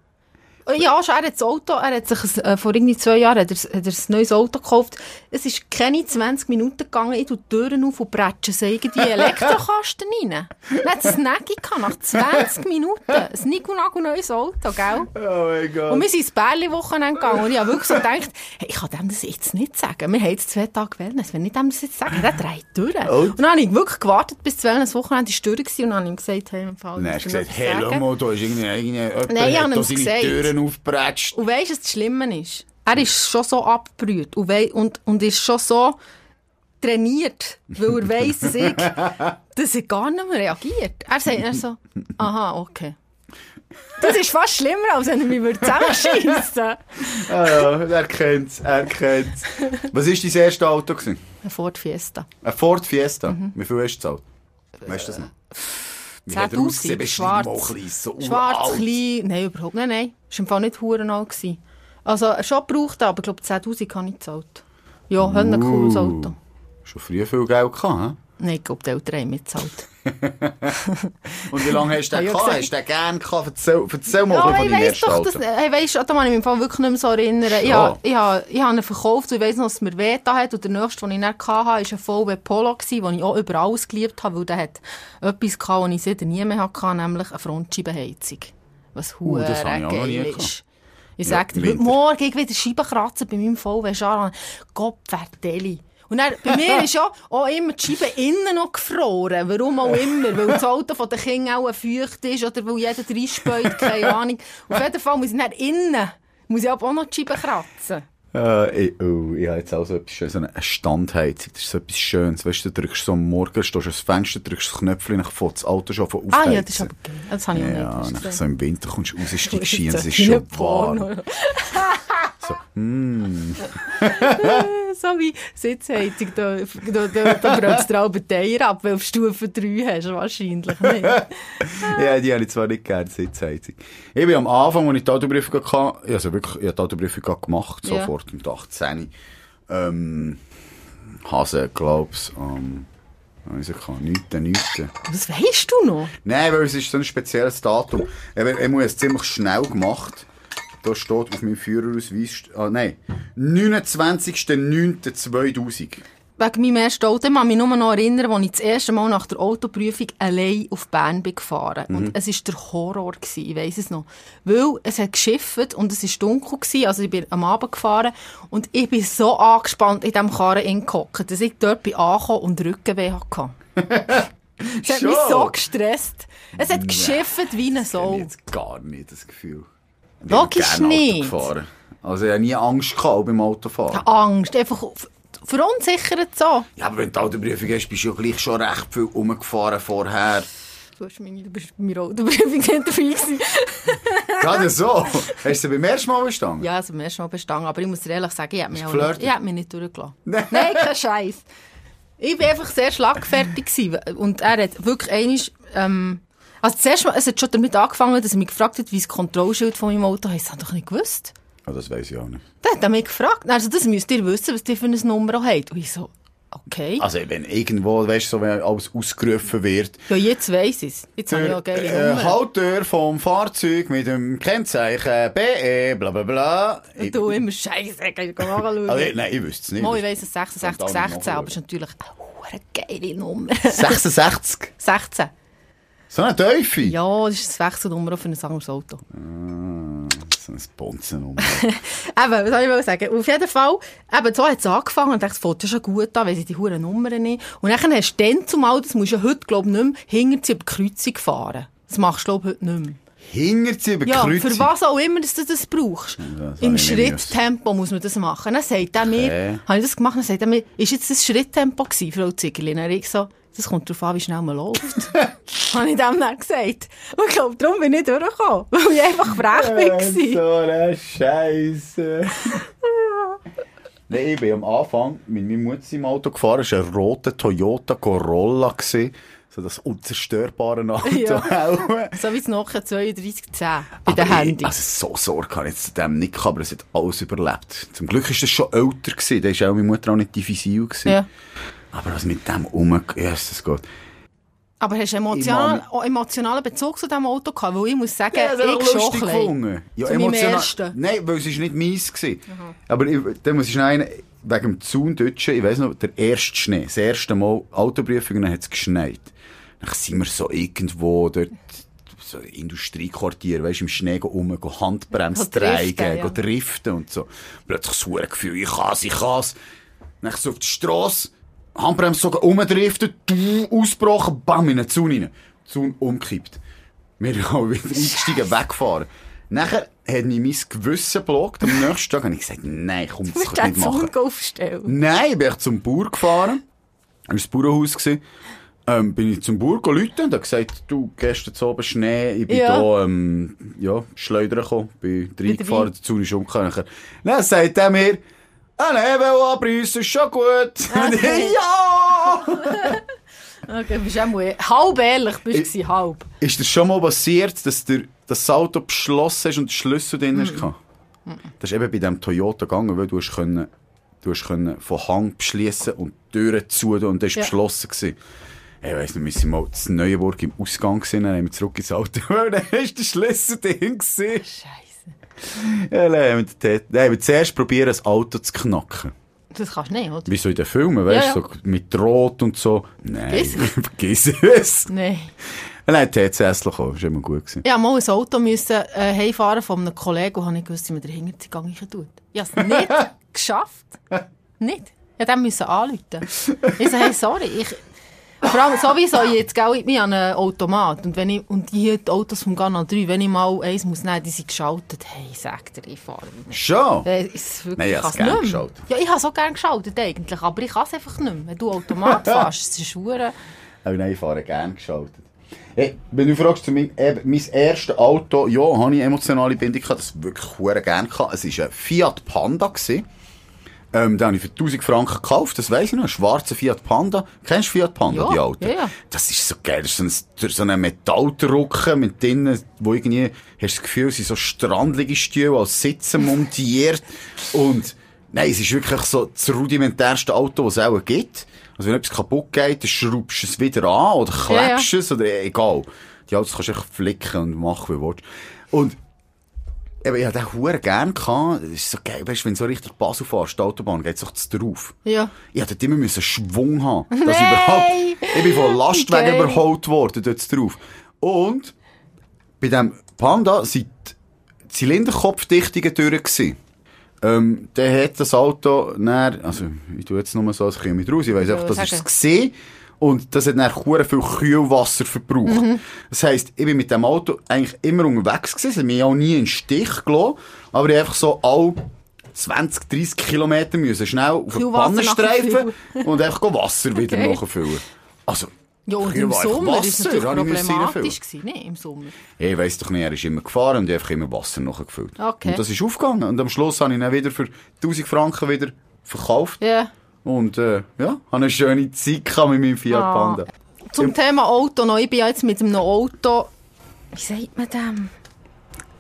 S3: Ja, schon, er hat das Auto, er hat sich äh, vor irgendwie zwei Jahren hat er, hat er ein neues Auto gekauft. Es ist keine 20 Minuten gegangen, ich tue die Türen auf und bretsche so irgendwie Elektrokasten rein. Dann hat es gehabt, nach 20 Minuten. Ein Nico-Nago neues Auto, gell?
S1: Oh mein Gott.
S3: Und wir sind ins Bärli-Wochenende gegangen und ich habe wirklich so gedacht, hey, ich kann dem das jetzt nicht sagen. Wir haben jetzt zwei Tage Wellness, wenn ich dem das jetzt sage, der dreht durch.
S1: Und?
S3: Und dann habe ich wirklich gewartet, bis das Wellness-Wochenende durch war und dann habe ich ihm gesagt, hey, im Fall,
S1: Dann hast gesagt, hey, schau
S3: sagen.
S1: mal, da ist irgendwie,
S3: Nein, ich habe ihm gesagt.
S1: Türen aufgebratscht.
S3: Und weisst du, was das Schlimme ist? Er ist schon so abgebrüht und, und, und ist schon so trainiert, weil er weiss, dass ich, dass er gar nicht mehr reagiert. Er sagt dann so, aha, okay. Das ist fast schlimmer, als wenn er mich zusammenschiessen würde.
S1: Ah ja, er kennt's, er kennt's. Was war dein erstes Auto? Gewesen?
S3: Ein Ford Fiesta.
S1: Ein Ford Fiesta.
S3: Mhm.
S1: Wie viel hast du gezahlt? Weißt du das noch? Wie hat
S3: 10'000,
S1: ausgesehen? Bist du
S3: schwarz.
S1: klein, so
S3: Schwarz, klein, nein, überhaupt nicht, nein. Das war im Fall nicht verdammt alt. Also, schon gebraucht, aber ich glaube, 10'000 habe ich gezahlt. Ja, hat ein cooles
S1: Uh.
S3: Auto.
S1: Schon früher viel Geld gehabt, hä?
S3: Nein, ich glaube, die Eltern haben mitgezahlt.
S1: Und wie lange hast du den
S3: Ja,
S1: gehabt? Hast du den gerne gehabt? Erzähl, erzähl mal
S3: Ja,
S1: von
S3: weiss
S1: ersten
S3: doch, dass, ich weiss, da kann ich mich wirklich nicht mehr so erinnern. Ich
S1: Schon.
S3: habe, ich habe, ich habe ihn verkauft und ich weiss noch, dass es mir weh hat. Und der nächste, den ich dann hatte, war ein VW Polo, den ich auch über alles geliebt habe, weil der hat etwas gehabt, das ich seitdem nie mehr hatte, nämlich eine Frontscheibenheizung. Was
S1: Uh,
S3: hure
S1: das habe ich auch noch nie
S3: geil
S1: gehabt.
S3: ist. Ich
S1: Ja,
S3: sage dir, heute Morgen ich wieder Scheiben kratzen bei meinem VW Charan. Gott verdeli. Und dann, bei mir ist ja auch immer die Scheibe innen noch gefroren. Warum auch immer. Weil das Auto von den Kindern auch feucht ist oder weil jeder reinspäut, keine Ahnung. Auf jeden Fall muss ich dann innen, muss ich aber auch noch die Scheibe kratzen.
S1: Äh, ich, oh, ich habe jetzt auch so etwas Schönes, so eine Standheizung. Das ist so etwas Schönes. Weißt du, du drückst so am Morgen, stehst ans Fenster, drückst das Knöpfchen, dann fährt das Auto schon von aufheizen.
S3: Ah ja, das ist aber geil. Das habe ich auch nicht.
S1: Ja,
S3: ist so-
S1: im Winter kommst du raus, steigst
S3: Das
S1: rein,
S3: ist
S1: es ist schon warm. So, mm.
S3: so wie Sitzheizung, da, da, da, da brauchst du dir die Eier ab, weil du auf Stufe 3 hast, wahrscheinlich nicht.
S1: Ja, die habe ich zwar nicht gerne, Sitzheizung. Ich bin am Anfang, als ich die Autoprüfung hatte, also wirklich, ich habe die Autoprüfung gemacht,
S3: Ja.
S1: sofort mit 18. Ähm, Hase, glaub's, ähm, also ich kann nichts, nichts.
S3: Was weisst du noch?
S1: Nein, weil es ist so ein spezielles Datum. Ich, ich habe es ziemlich schnell gemacht. Da steht auf meinem Führerausweis, ah, nein, 29.09.2000.
S3: Wegen meinem ersten Auto, ich kann mich nur noch erinnern, als ich das erste Mal nach der Autoprüfung allein auf Bern bin gefahren. Und es war der Horror, gewesen, ich weiss es noch. Weil es hat geschifft und es war dunkel, gewesen, also ich bin am Abend gefahren und ich bin so angespannt in diesem Karren gehockt, dass ich dort bin angekommen und Rückenweh hatte. Es hat mich so gestresst. Es hat geschifft wie eine
S1: Ich
S3: Sau.
S1: jetzt gar nicht das Gefühl.
S3: Logisch nicht.
S1: gefahren. Also ich habe nie Angst gehabt auch beim Autofahren.
S3: Angst, einfach verunsichert so.
S1: Ja, aber wenn du Autoprüfung hast, bist du ja gleich schon recht viel rumgefahren vorher.
S3: Du, hast meine, du bist bei meiner Autoprüfung nicht dabei.
S1: Gerade so. Hast du sie beim ersten Mal bestanden?
S3: Ja, also beim ersten Mal bestanden. Aber ich muss dir ehrlich sagen, ich habe mich, auch nicht, ich hab mich nicht durchgelassen.
S1: Nein.
S3: Nein, kein Scheiß. Ich war einfach sehr schlagfertig. Gewesen. Und er hat wirklich einmal, ähm, also zuerst mal, es hat schon damit angefangen, dass er mich gefragt hat, wie das Kontrollschild von meinem Auto heisst. Das habe ich doch nicht gewusst.
S1: Oh, das weiß ich auch nicht.
S3: Dann hat er mich gefragt. Also das müsst ihr wissen, was ihr für eine Nummer auch habt. Und ich so, okay.
S1: Also wenn irgendwo, weißt du, so, wenn alles ausgerufen wird,
S3: Ja, jetzt weiss ich es. Jetzt habe ich auch eine geile
S1: äh,
S3: Nummer.
S1: Halter vom Fahrzeug mit dem Kennzeichen BE, bla bla bla. Ich,
S3: Du immer Scheiße, ich kann nachschauen.
S1: also, nein, ich wüsste es nicht.
S3: Mal, ich weiss es, 66,
S1: Kann ich auch nicht
S3: 16, aber es ist natürlich eine geile Nummer.
S1: 66.
S3: 16.
S1: So eine Teufel.
S3: Ja, das ist das Wechselnummer für ein anderes Auto.
S1: So ein Bonzennummer.
S3: Eben, was soll ich mal sagen? Auf jeden Fall, eben, so hat es angefangen und dachte, es fängt ja schon gut an, weil sie die huren Nummern nicht. Und dann hast du dann zumal, das musst du ja heute, glaube ich, nicht mehr, hinter sie über die Kreuzung fahren. Das machst du, glaube ich, heute nicht mehr.
S1: Hingert sie über
S3: Ja,
S1: Kreuzung.
S3: für was auch immer, dass du das brauchst.
S1: das
S3: Im
S1: ich
S3: Schritttempo muss man das machen. Dann sagt er mir,
S1: Okay.
S3: habe ich das gemacht, dann sagt er mir, ist jetzt das Schritttempo gewesen, Frau Ziegerlin? Dann ich so, das kommt darauf an, wie schnell man läuft. habe ich dem dann gesagt. Und ich glaube, darum bin ich durchgekommen. Weil ich einfach frech bin. gewesen.
S1: so eine Scheiße. Nein, ich bin am Anfang mit meiner Mutter im Auto gefahren. Es war ein roter Toyota Corolla. gewesen. so das unzerstörbare Auto
S3: Ja. So wie das Nokia 3210 bei den Handys.
S1: Also so Sorge habe ich zu dem nicht aber es hat alles überlebt. Zum Glück ist das schon älter gewesen, da war auch meine Mutter auch nicht diffizil gewesen.
S3: ja.
S1: Aber was mit dem um, Jesus Gott.
S3: Aber hast du emotional, emotionalen Bezug zu diesem Auto gehabt? Weil ich muss sagen,
S1: Ja, das
S3: ich
S1: habe lustig gefunden. Ja,
S3: Zu
S1: emotional. Nein, weil es ist nicht meins gewesen. Aber ich, dann muss ich noch einen, wegen dem Zaundeutschen, ich weiss noch, der erste Schnee, das erste Mal Autoprüfung, dann hat es geschneit. Dann sind wir so irgendwo dort, so Industriequartier, weisst im Schnee um, go Handbremse treiben,
S3: ja.
S1: driften und so. Plötzlich so ein Gefühl, ich kann's, ich kann's. Dann so auf die Strasse, Handbremse sogar umdriften, du, ausgebrochen, bam, in den Zaun rein. Zaun umkippt. Wir haben wieder eingestiegen, weggefahren. Nachher hat mich mein Gewissen geblockt. Am nächsten Tag habe ich gesagt, nein, komm, das
S3: Du
S1: kann ich nicht
S3: den
S1: machen.
S3: Zaun aufstellen.
S1: Nein, bin ich zum Bauer gefahren. Das war das Bauernhaus. Ähm, bin ich zum Bauer gerufen und hat gesagt, du, gestern zu oben Schnee, ich bin
S3: Ja.
S1: da, ähm, ja, schleudern gekommen, bin reingefahren,
S3: rein.
S1: der Zaun ist umgekommen. Dann sagt er mir, ah, nein, will abreißen, ist schon gut. Ich, ja!
S3: Okay, bist auch mal halb ehrlich, bist du halb.
S1: Ist das schon mal passiert, dass du das Auto beschlossen hast und den Schlüssel drin hast? gehabt? Das ist eben bei diesem Toyota gegangen, weil du hast können, du hast können von Hang beschließen und die Türen zu tun und das war
S3: Ja.
S1: beschlossen. Gewesen. Ich weiss nicht, wir waren mal in Neuenburg im Ausgang, gewesen, dann haben wir zurück ins Auto, weil dann ist der Schlüssel drin. gewesen.
S3: Scheiße.
S1: Ja, dann haben wir zuerst probieren, das Auto zu knacken.
S3: Das kannst du nicht, oder?
S1: Wie so in den Filmen, weißt du,
S3: Ja, ja.
S1: so mit Rot und so. Nein,
S3: Vergiss
S1: es.
S3: Nein.
S1: Hat TCS gekommen, das war immer gut. Gewesen.
S3: Musste mal ein Auto müssen, äh, heimfahren von einem Kollegen und habe nicht gewusst, wie man den Hintergang tut. Ich habe es nicht geschafft. Nicht. Ich musste müssen anrufen. Ich so, hey, sorry, ich... Vor allem sowieso jetzt, gell, ich bin an einem Automat. Und, wenn ich, und die Autos vom Kanal 3, wenn ich mal eins muss nehmen, die sind geschaltet. Hey, sag dir, ich fahre nicht.
S1: Schon?
S3: Äh, ist wirklich,
S1: Nein, ich
S3: ich
S1: hab's
S3: kann's
S1: gern
S3: nicht mehr.
S1: geschaltet.
S3: Ja, ich habe so gerne geschaltet eigentlich, aber ich kann es einfach nicht mehr. Wenn du Automat fährst, es ist hure...
S1: Aber nein, ich fahre gerne geschaltet. Hey, wenn du fragst, zu mein, eben, mein erstes Auto, ja, habe ich emotionale Bindung gehabt, das wirklich sehr gerne gehabt. Es war ein Fiat Panda. Gewesen. Ähm, den habe ich für 1000 Franken gekauft, das weiss ich noch, ein schwarzer Fiat Panda. Kennst du Fiat Panda,
S3: Ja,
S1: die Autos?
S3: ja, ja.
S1: Das ist so geil, das ist so ein, so ein Metalldrucker mit drinnen, wo irgendwie, hast du das Gefühl, es sind so strandlige Stühle als Sitzen montiert. Und, nein, es ist wirklich so das rudimentärste Auto, das es auch gibt. Also wenn etwas kaputt geht, dann schraubst du es wieder an oder
S3: Ja,
S1: klebst es oder egal. Die Autos kannst du einfach flicken und machen, wie du willst. Und Eben, ich hatte den Huren gern gehabt. Das ist so geil, weißt du, wenn du so richtig Basel fährst, die Autobahn, geht's doch zu drauf.
S3: Ja.
S1: Ich hatte immer müssen Schwung haben. Dass ich
S3: Nein!
S1: überhaupt, ich bin von Lastwagen
S3: Geil.
S1: überholt worden, dort drauf. Und, bei dem Panda sind die Zylinderkopfdichtungen durch gewesen. Ähm, der hat das Auto dann, also, ich tue jetzt nur so, als ich mit raus, ich weiss einfach, das ist es gesehen. Und das hat dann viel Kühlwasser verbraucht.
S3: Mhm.
S1: Das heisst, ich bin mit dem Auto eigentlich immer unterwegs gewesen. Es hat mich auch nie in Stich gelassen. Aber ich einfach so all 20, 30 Kilometer müssen schnell auf den Pannenstreifen und einfach Wasser wieder
S3: Okay.
S1: nachfüllen. Also,
S3: Ja, und im Sommer war es natürlich problematisch. Gewesen. Nee, im Sommer.
S1: ich weiss doch nicht, er ist immer gefahren und ich einfach immer Wasser nachgefüllt.
S3: Okay.
S1: Und das ist aufgegangen. Und am Schluss habe ich ihn wieder für 1000 Franken wieder verkauft.
S3: Ja.
S1: Und äh, ja, habe eine schöne Zeit mit meinem Fiat
S3: Ah.
S1: Panda.
S3: Zum Thema Auto noch. Ich bin ja jetzt mit einem Auto... Wie sagt man dem?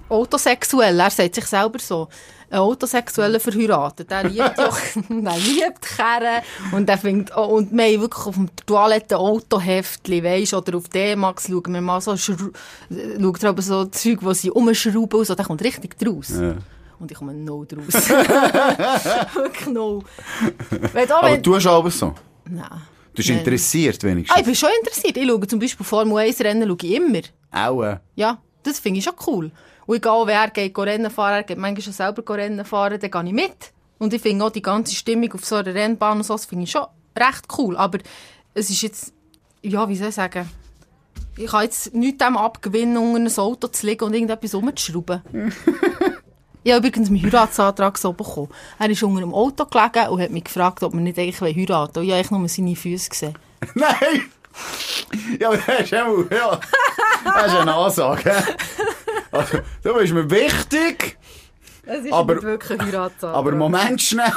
S3: Autosexuell. Er sagt sich selber so. Ein Autosexueller verheiratet. Der liebt ja... der liebt Kerren. Und der findet... oh, Und wir haben wirklich auf dem Toilette Autoheftli, weisst oder auf D-Max schauen wir mal so... Äh, schaut er aber so Zeug, wo sie umschrauben und so. Der kommt richtig draus.
S1: Ja.
S3: Und ich komme no draus. no. Wenn,
S1: Aber
S3: wenn,
S1: du hast aber so.
S3: Nein.
S1: Du bist
S3: Nein.
S1: interessiert
S3: Ah,
S1: wenigstens.
S3: ich bin schon interessiert. Ich schaue zum Beispiel Formel 1 Rennen schaue ich immer.
S1: Auch. Äh,
S3: Ja, das finde ich schon cool. Und egal, wer geht Rennen fahren, er geht manchmal schon selber Rennen fahren, dann gehe ich mit. Und ich finde auch die ganze Stimmung auf so einer Rennbahn und so, das finde ich schon recht cool. Aber es ist jetzt, ja, wie soll ich sagen, ich kann jetzt nichts dem abgewinnen, unter ein Auto zu liegen und irgendetwas rumzuschrauben. Ich habe übrigens meinen Heiratsantrag so bekommen. Er ist unter einem Auto gelegen und hat mich gefragt, ob wir nicht eigentlich heiraten wollen. Und ich habe eigentlich nur seine Füße gesehen.
S1: Nein! Ja, aber das ist auch, ja. Das ist eine Ansage. Also, du bist mir wichtig.
S3: Es ist
S1: aber,
S3: wirklich ein Heiratsantrag.
S1: aber Moment schnell,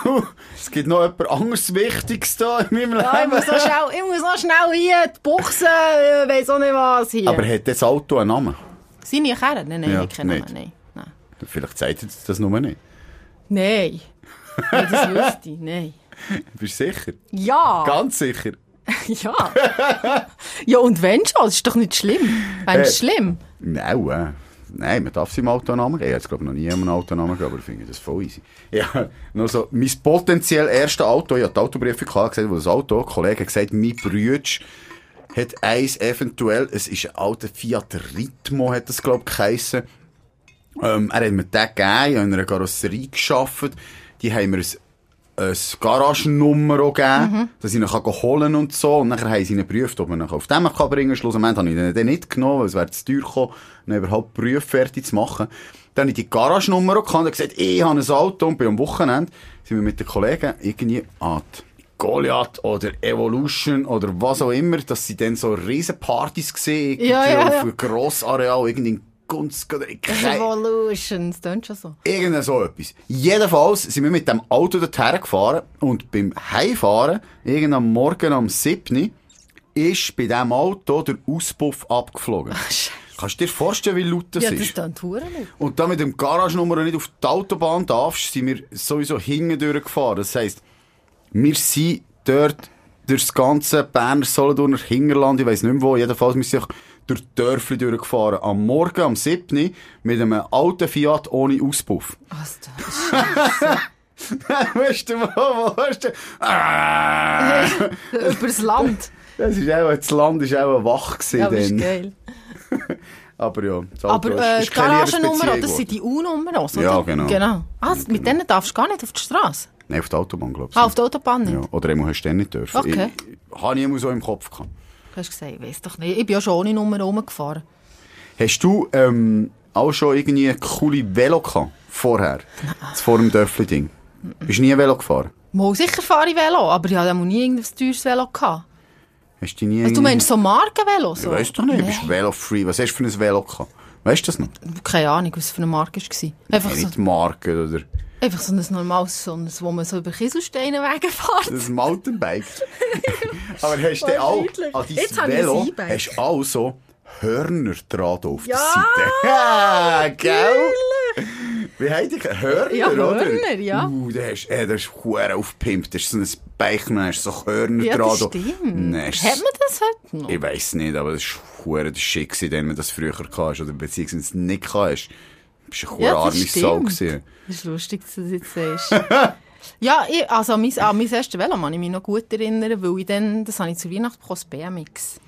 S1: es gibt noch etwas anderes Wichtiges da in meinem
S3: Ja, ich,
S1: Leben.
S3: muss noch schnell, ich muss noch schnell hier die Buchse, ich weiss auch nicht was hier.
S1: aber hat das Auto einen Namen?
S3: Seine Kerne? Nein, nein,
S1: Ja,
S3: ich kenne
S1: nicht.
S3: ihn. Nein.
S1: Vielleicht sagt ihr das nur nicht.
S3: Nein. Nein, das wüsste ich. Nein.
S1: Bist du sicher?
S3: Ja.
S1: Ganz sicher.
S3: Ja. ja, und wenn schon, das ist doch nicht schlimm. Wenn es
S1: Äh.
S3: schlimm?
S1: Nein, äh, nein, man darf seinem Autonamen geben. Ich habe glaube noch nie einen Autonamen gegeben, aber ich finde das voll easy. Ja, nur so, mein potenziell erstes Auto, ich habe die Autobriefung klar gesagt, wo das Auto, ein Kollege hat gesagt, mein Brütsch hat eins eventuell, es ist ein alter Fiat Ritmo, hat das, glaube ich, geheissen. Ähm, er hat mir den gegeben, in einer Karosserie geschafft. Die haben mir ein, ein Garagennummer auch gegeben, dass ich ihn kann holen und so. Und nachher haben sie ihn geprüft, ob man ihn auf dem kann bringen kann. Schlussendlich habe ich ihn dann nicht genommen, weil es wäre zu teuer gekommen, ihn überhaupt die Prüf fertig zu machen. Dann habe ich die Garagennummer auch und gesagt, ich habe ein Auto und bin am Wochenende sind wir mit den Kollegen irgendwie an Goliath oder Evolution oder was auch immer, dass sie dann so riesen Partys gesehen, irgendwie
S3: Ja, ja,
S1: auf
S3: ja.
S1: einem Grossareal, irgendwie in Gunst oder
S3: Revolution, das klingt schon so.
S1: Irgend so etwas. Jedenfalls sind wir mit dem Auto dorthin gefahren und beim Heimfahren, irgend am Morgen am 7. ist bei diesem Auto der Auspuff abgeflogen. Kannst du dir vorstellen, wie laut das
S3: Ja, das
S1: ist?
S3: klingt verdammt laut.
S1: Und da mit dem Garagenummer nicht auf die Autobahn darfst, sind wir sowieso hinten durchgefahren. Das heisst, wir sind dort durch das ganze Berner Solothurner Hinterland, ich weiss nicht mehr wo, jedenfalls wir sind durch die Dörfli durchgefahren. Am Morgen, am 7. mit einem alten Fiat ohne Auspuff.
S3: Was das?
S1: weißt du, wo, wo hast du? Ah!
S3: Übers Land.
S1: Das ist auch, das Land ist auch wach gewesen
S3: Ja, das ist geil.
S1: Aber ja, das Auto
S3: Aber
S1: ist-
S3: äh,
S1: ist
S3: die
S1: keine
S3: Garagennummer, das sind die U-Nummern, oder?
S1: Ja, genau.
S3: genau. Ah, mit denen darfst du gar nicht auf die Straße.
S1: Nein, auf der Autobahn, glaube ich.
S3: Ah, auf der Autobahn nicht.
S1: ja. Oder einmal hast du den nicht dürfen.
S3: Okay.
S1: Ich, habe ich immer so im Kopf gehabt.
S3: Hast gesagt, ich weiss doch nicht. Ich bin ja schon ohne Nummer rumgefahren.
S1: Hast du ähm, auch schon irgendwie eine coole Velo gehabt? Vorher? Vor dem Dörfli-Ding? Bist du nie Velo gefahren?
S3: Mal sicher fahre ich Velo, aber ich hatte nie irgendein teures Velo. Gehabt.
S1: Hast du nie
S3: Also, du meinst so Markenvelo? So?
S1: Ich weiss doch nicht, du bist. Velo-free. Was hast du für ein Velo gehabt? Weißt du das noch?
S3: Keine Ahnung, was für eine Marke war. Einfach
S1: Ja,
S3: so,
S1: nicht Marke oder
S3: einfach so ein normales, so ein, wo man so über Kieselsteinenwege fährt.
S1: das Mountainbike. Aber hast du auch an
S3: Jetzt
S1: deinem
S3: habe ich ein
S1: Velo hast du auch so Hörner dran auf
S3: Ja!
S1: der Seite? Ja, gell? Wie heisst die? Hörner,
S3: Ja,
S1: oder?
S3: Hörner, ja.
S1: Uh, da hast äh, das ist hure aufgepimpt. Das ist so ein dann hast so Hörner
S3: Ja,
S1: dran.
S3: das
S1: du-
S3: Hat man das heute noch?
S1: Ich weiss nicht, aber das ist hure der Schick wenn man das früher hatte, oder beziehungsweise nicht hast. Du bist eine
S3: Ja, das
S1: arme Sau gewesen.
S3: Das ist lustig, dass du das jetzt sagst. ja, ich, also an mein, an mein erstes Velo kann ich mich noch gut erinnern, weil ich dann, das habe ich zu Weihnachten bekommen, das BMX.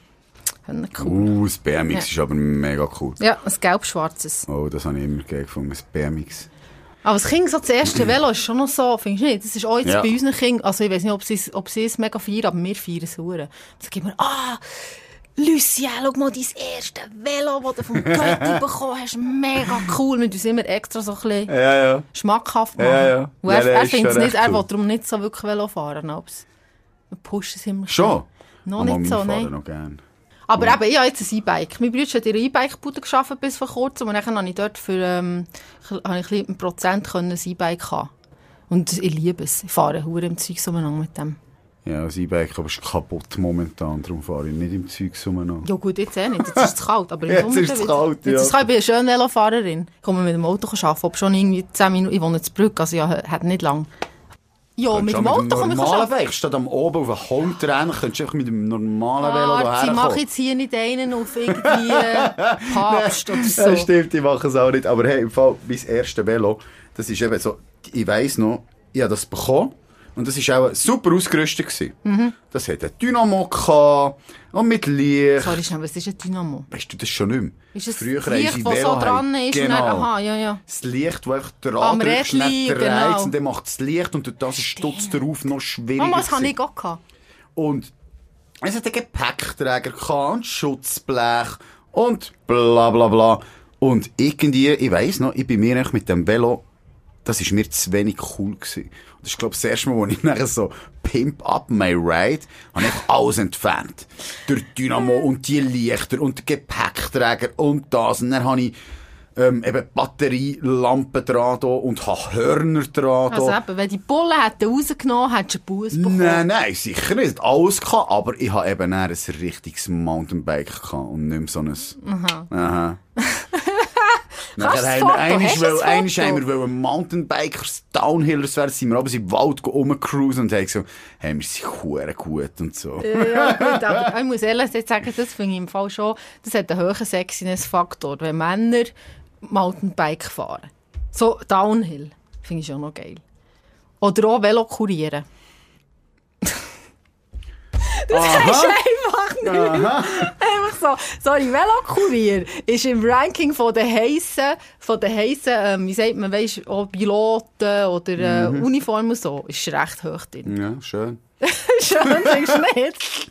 S3: Cool.
S1: Uh, das BMX
S3: Ja.
S1: ist aber mega cool.
S3: Ja, ein gelb-schwarzes.
S1: Oh, das habe ich immer gefunden, das BMX.
S3: Aber das Kind, so das erste Velo, ist schon noch so, findest du nicht? Das ist auch jetzt
S1: Ja.
S3: bei unseren Kindern, also ich weiß nicht, ob sie, es- ob sie es mega feiern, aber wir feiern es hure. Dann gibt mir, ah, Lucien, schau mal, dein erste Velo, das du vom Götti bekommen hast, mega cool. Wir tun es immer extra so ein bisschen
S1: Ja, ja.
S3: schmackhaft machen.
S1: Ja, ja.
S3: Und er,
S1: Ja,
S3: er findet es
S1: schon
S3: nicht,
S1: recht
S3: er
S1: cool.
S3: will darum nicht so wirklich Velo fahren. Aber wir pushen es immer.
S1: Schon?
S3: Noch
S1: Oh,
S3: nicht so, nein.
S1: noch gern.
S3: Aber eben, ich habe jetzt ein E-Bike. Mein Bruder hat in einer E-Bike-Bude gearbeitet bis vor kurzem und dann konnte ich dort für ähm, habe ich ein Prozent können ein E-Bike haben. Und ich liebe es. Ich fahre hure im Zeug umeinander mit dem.
S1: Ja, das E-Bike aber ist kaputt momentan, darum fahre ich nicht im Zeug umeinander.
S3: Ja gut, jetzt eh nicht. Jetzt ist es kalt. Aber
S1: Jetzt ist es kalt, ja.
S3: Jetzt ist kalt. Ich bin eine schöne Velofahrerin. Ich komme mit dem Auto arbeiten, ob schon irgendwie 10 Minuten. Ich wohne in Brück, also ja, hat nicht lang. Ja, mit dem Auto komme ich arbeiten.
S1: Weg, statt am oben auf einen Hund rennen, könntest du einfach mit dem normalen Velo hierher
S3: sie mache jetzt hier nicht einen auf irgendwie äh, Papst oder so.
S1: Stimmt, ich mache es auch nicht. Aber hey, im Fall, mein erstes Velo, das ist eben so, ich weiss noch, ich habe das bekommen. Und das war auch super ausgerüstet. gewesen.
S3: Mhm.
S1: Das hat ein Dynamo gehabt, und mit Licht.
S3: Sorry, schnell, was ist ein Dynamo?
S1: Weißt du das schon nicht mehr?
S3: Ist es
S1: Früher
S3: das
S1: haben
S3: Licht, das so dran ist?
S1: Genau.
S3: Und dann, aha, ja, ja.
S1: Das Licht, das einfach dran
S3: Am
S1: drückst, und dann
S3: Rädchen,
S1: dreht
S3: genau.
S1: und dann macht das Licht und durch das ist Stutz darauf noch schwieriger.
S3: Mama, das hatte ich auch. Gehabt.
S1: Und es hat einen Gepäckträger gehabt und Schutzblech und bla bla bla. Und irgendwie, ich weiss noch, ich bin mir mit dem Velo, das ist mir zu wenig cool gewesen. Das ist, glaube ich, das erste Mal, wo ich nachher so Pimp Up My Ride, habe ich alles entfernt. Der Dynamo und die Lichter und der Gepäckträger und das. Und dann habe ich ähm, eben Batterielampen dran und habe Hörner dran
S3: Also eben, wenn die Bullen hätten rausgenommen, hättest du einen Buß bekommen.
S1: Nein, nein, sicher nicht. Alles gehabt, aber ich habe eben ein richtiges Mountainbike gehabt und nicht mehr so ein... Aha. Aha.
S3: Du
S1: Nachher haben wir einmal haben wir Mountainbikers, Downhillers werden, sind wir aber im Wald rumcruisen und haben gesagt, hey, wir sind hure gut und so.
S3: Ja, ja, gut, aber ich muss ehrlich sagen, das finde ich im Fall schon, das hat einen hohen Sexiness-Faktor, wenn Männer Mountainbike fahren. So Downhill, finde ich schon noch geil. Oder auch Velo kurieren. das
S1: Aha.
S3: ist einfach nicht. Einfach so. Sorry, Velo kurier ist im Ranking von den heissen, von den heissen, ähm, wie sagt man, weisst, auch Piloten oder äh,
S1: Mhm.
S3: Uniformen und so, ist recht hoch drin.
S1: Ja, schön.
S3: Schön, denkst du nicht?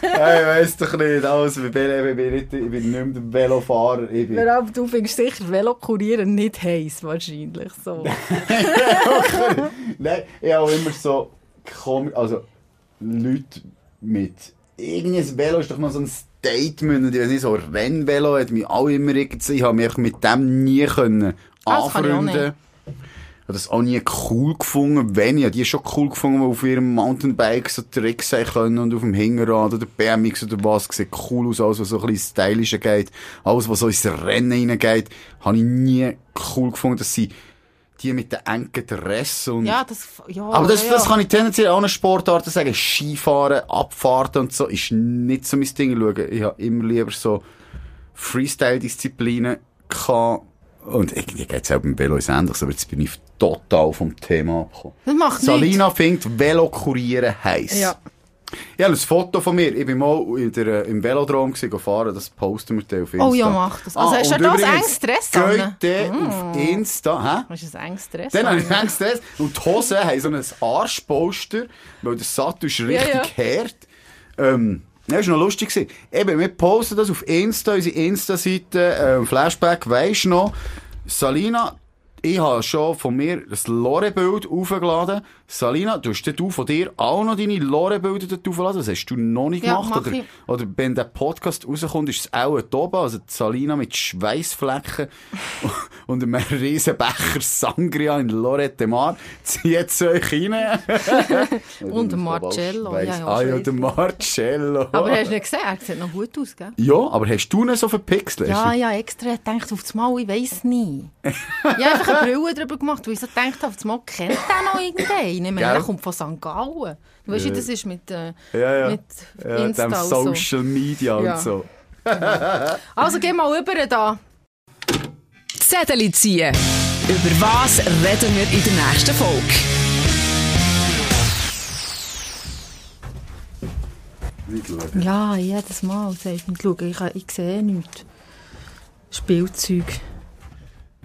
S1: hey, ich weiss doch nicht, alles, ich bin, ich bin, nicht, ich bin nicht mehr Velofahrer, ich bin...
S3: Aber du findest sicher Velo kurieren nicht heiß, wahrscheinlich. So.
S1: Nein, ich habe immer so komisch, also Leute mit irgendein Velo ist doch mal so ein Statement und ich weiß nicht, so ein Rennvelo hat mich auch immer irgendwie, ich habe mich mit dem nie können
S3: Ah,
S1: anfreunden. Habe das auch nie cool gefunden, wenn ich habe die schon cool gefunden, die auf ihrem Mountainbike so Tricks sein können und auf dem Hinterrad oder BMX oder was, sieht cool aus, alles was so ein bisschen stylischer geht, alles was so ins Rennen hineingeht, habe ich nie cool gefunden, dass sie die mit den engen Dressen und
S3: Ja, das, ja,
S1: aber das,
S3: ja,
S1: das kann ich tendenziell auch eine Sportarten sagen. Skifahren, Abfahrten und so ist nicht so mein Ding. Schauen. Ich habe immer lieber so Freestyle-Disziplinen gehabt. Und irgendwie geht es auch beim Velo ist ähnlich, aber jetzt bin ich total vom Thema abgekommen.
S3: Das macht nichts.
S1: Salina findet Velo kurieren heiß.
S3: Ja.
S1: Ich habe ein Foto von mir. Ich bin mal in der, im Velodrom gefahren. Das posten wir dann auf Insta.
S3: Oh ja, mach das. Also hast du da ein enges Dress an?
S1: Geht dann auf Insta, hä?
S3: Hast du ein enges Dress?
S1: Dann habe ich Angst, das. Und die Hosen haben so ein Arschpolster, weil der Sattel ist richtig
S3: Ja,
S1: hart. Ähm, ja, das war noch lustig. gewesen. Eben, wir posten das auf Insta, unsere Insta-Seite, ähm, Flashback, weisst noch. Salina, ich habe schon von mir das Lore-Bild aufgeladen. Salina, du hast du von dir auch noch deine Lore-Bilder dort aufgeladen? Das hast du noch nicht
S3: Ja,
S1: gemacht?
S3: mach
S1: Oder,
S3: ich.
S1: oder wenn der Podcast rauskommt, ist es auch oben. Also Salina mit Schweißflecken und einem riesen Becher Sangria in Lorette Mar zieht es euch rein.
S3: Und Marcello, ja, ja,
S1: ah ja, der Marcello.
S3: Aber hast du nicht gesehen? Er sieht noch gut aus, gell?
S1: ja, aber hast du ihn so verpixelt?
S3: Ja, ja, extra gedacht, auf das Mal, ich weiss nie. ich habe einfach eine Brille drüber gemacht, weil ich so gedacht habe, auf das Mal kennt er noch irgendeinen. Ich meine, er kommt von St. Gallen. Du weißt, wie das ist mit, äh,
S1: ja, ja.
S3: mit
S1: ja,
S3: Insta
S1: dem
S3: und so.
S1: Social Media
S3: Ja.
S1: und so.
S3: Also, geh mal rüber da.
S2: Zettel ziehen. Über was reden wir in der nächsten Folge?
S1: Nicht schauen.
S3: Ja, jedes Mal sagt man, schau, ich, ich sehe nichts. Spielzeug.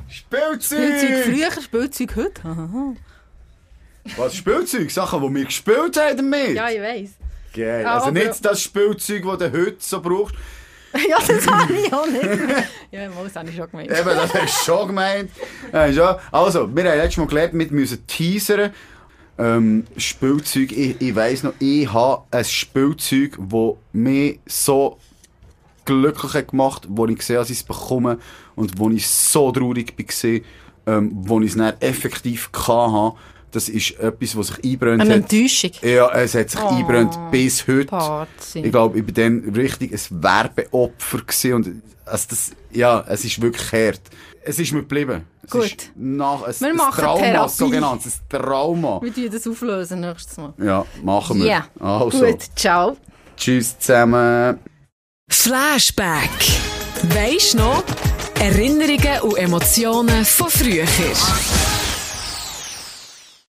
S3: Spielzeug
S1: Spielzeug!
S3: früher, Spielzeug heute.
S1: Was, Spielzeug? Sachen, die wir gespielt haben damit?
S3: ja, ich weiss.
S1: Geil. Also nicht das Spielzeug, das du heute so brauchst.
S3: ja, das habe ich auch nicht. ja, mal, das habe ich schon gemeint.
S1: Eben, das hast du schon gemeint. Ja. Also, wir haben letztes Mal gelernt, wir müssen teasern. Ähm, Spielzeug, ich, ich weiss noch, ich habe ein Spielzeug, das mich so glücklich hat gemacht, wo ich gesehen habe, dass ich es bekomme und wo ich so traurig war, ähm, wo ich es dann effektiv hatte. Das ist etwas, was sich einbrennt
S3: Eine
S1: hat.
S3: Enttäuschung.
S1: Ja, es hat sich
S3: Oh.
S1: einbrennt bis heute.
S3: Party.
S1: Ich glaube, ich bin dann richtig ein Werbeopfer gewesen und also das, ja, es ist wirklich hart. Es ist mir geblieben. Es
S3: Gut.
S1: Ist nach, ein,
S3: Wir
S1: ein
S3: machen
S1: Trauma,
S3: Therapie.
S1: sogenannt, ein Trauma.
S3: Wir tun das auflösen nächstes Mal.
S1: Ja, machen wir.
S3: Ja.
S1: Also,
S3: Gut, ciao.
S1: tschüss zusammen.
S2: Flashback. Weisst noch? Erinnerungen und Emotionen von früher.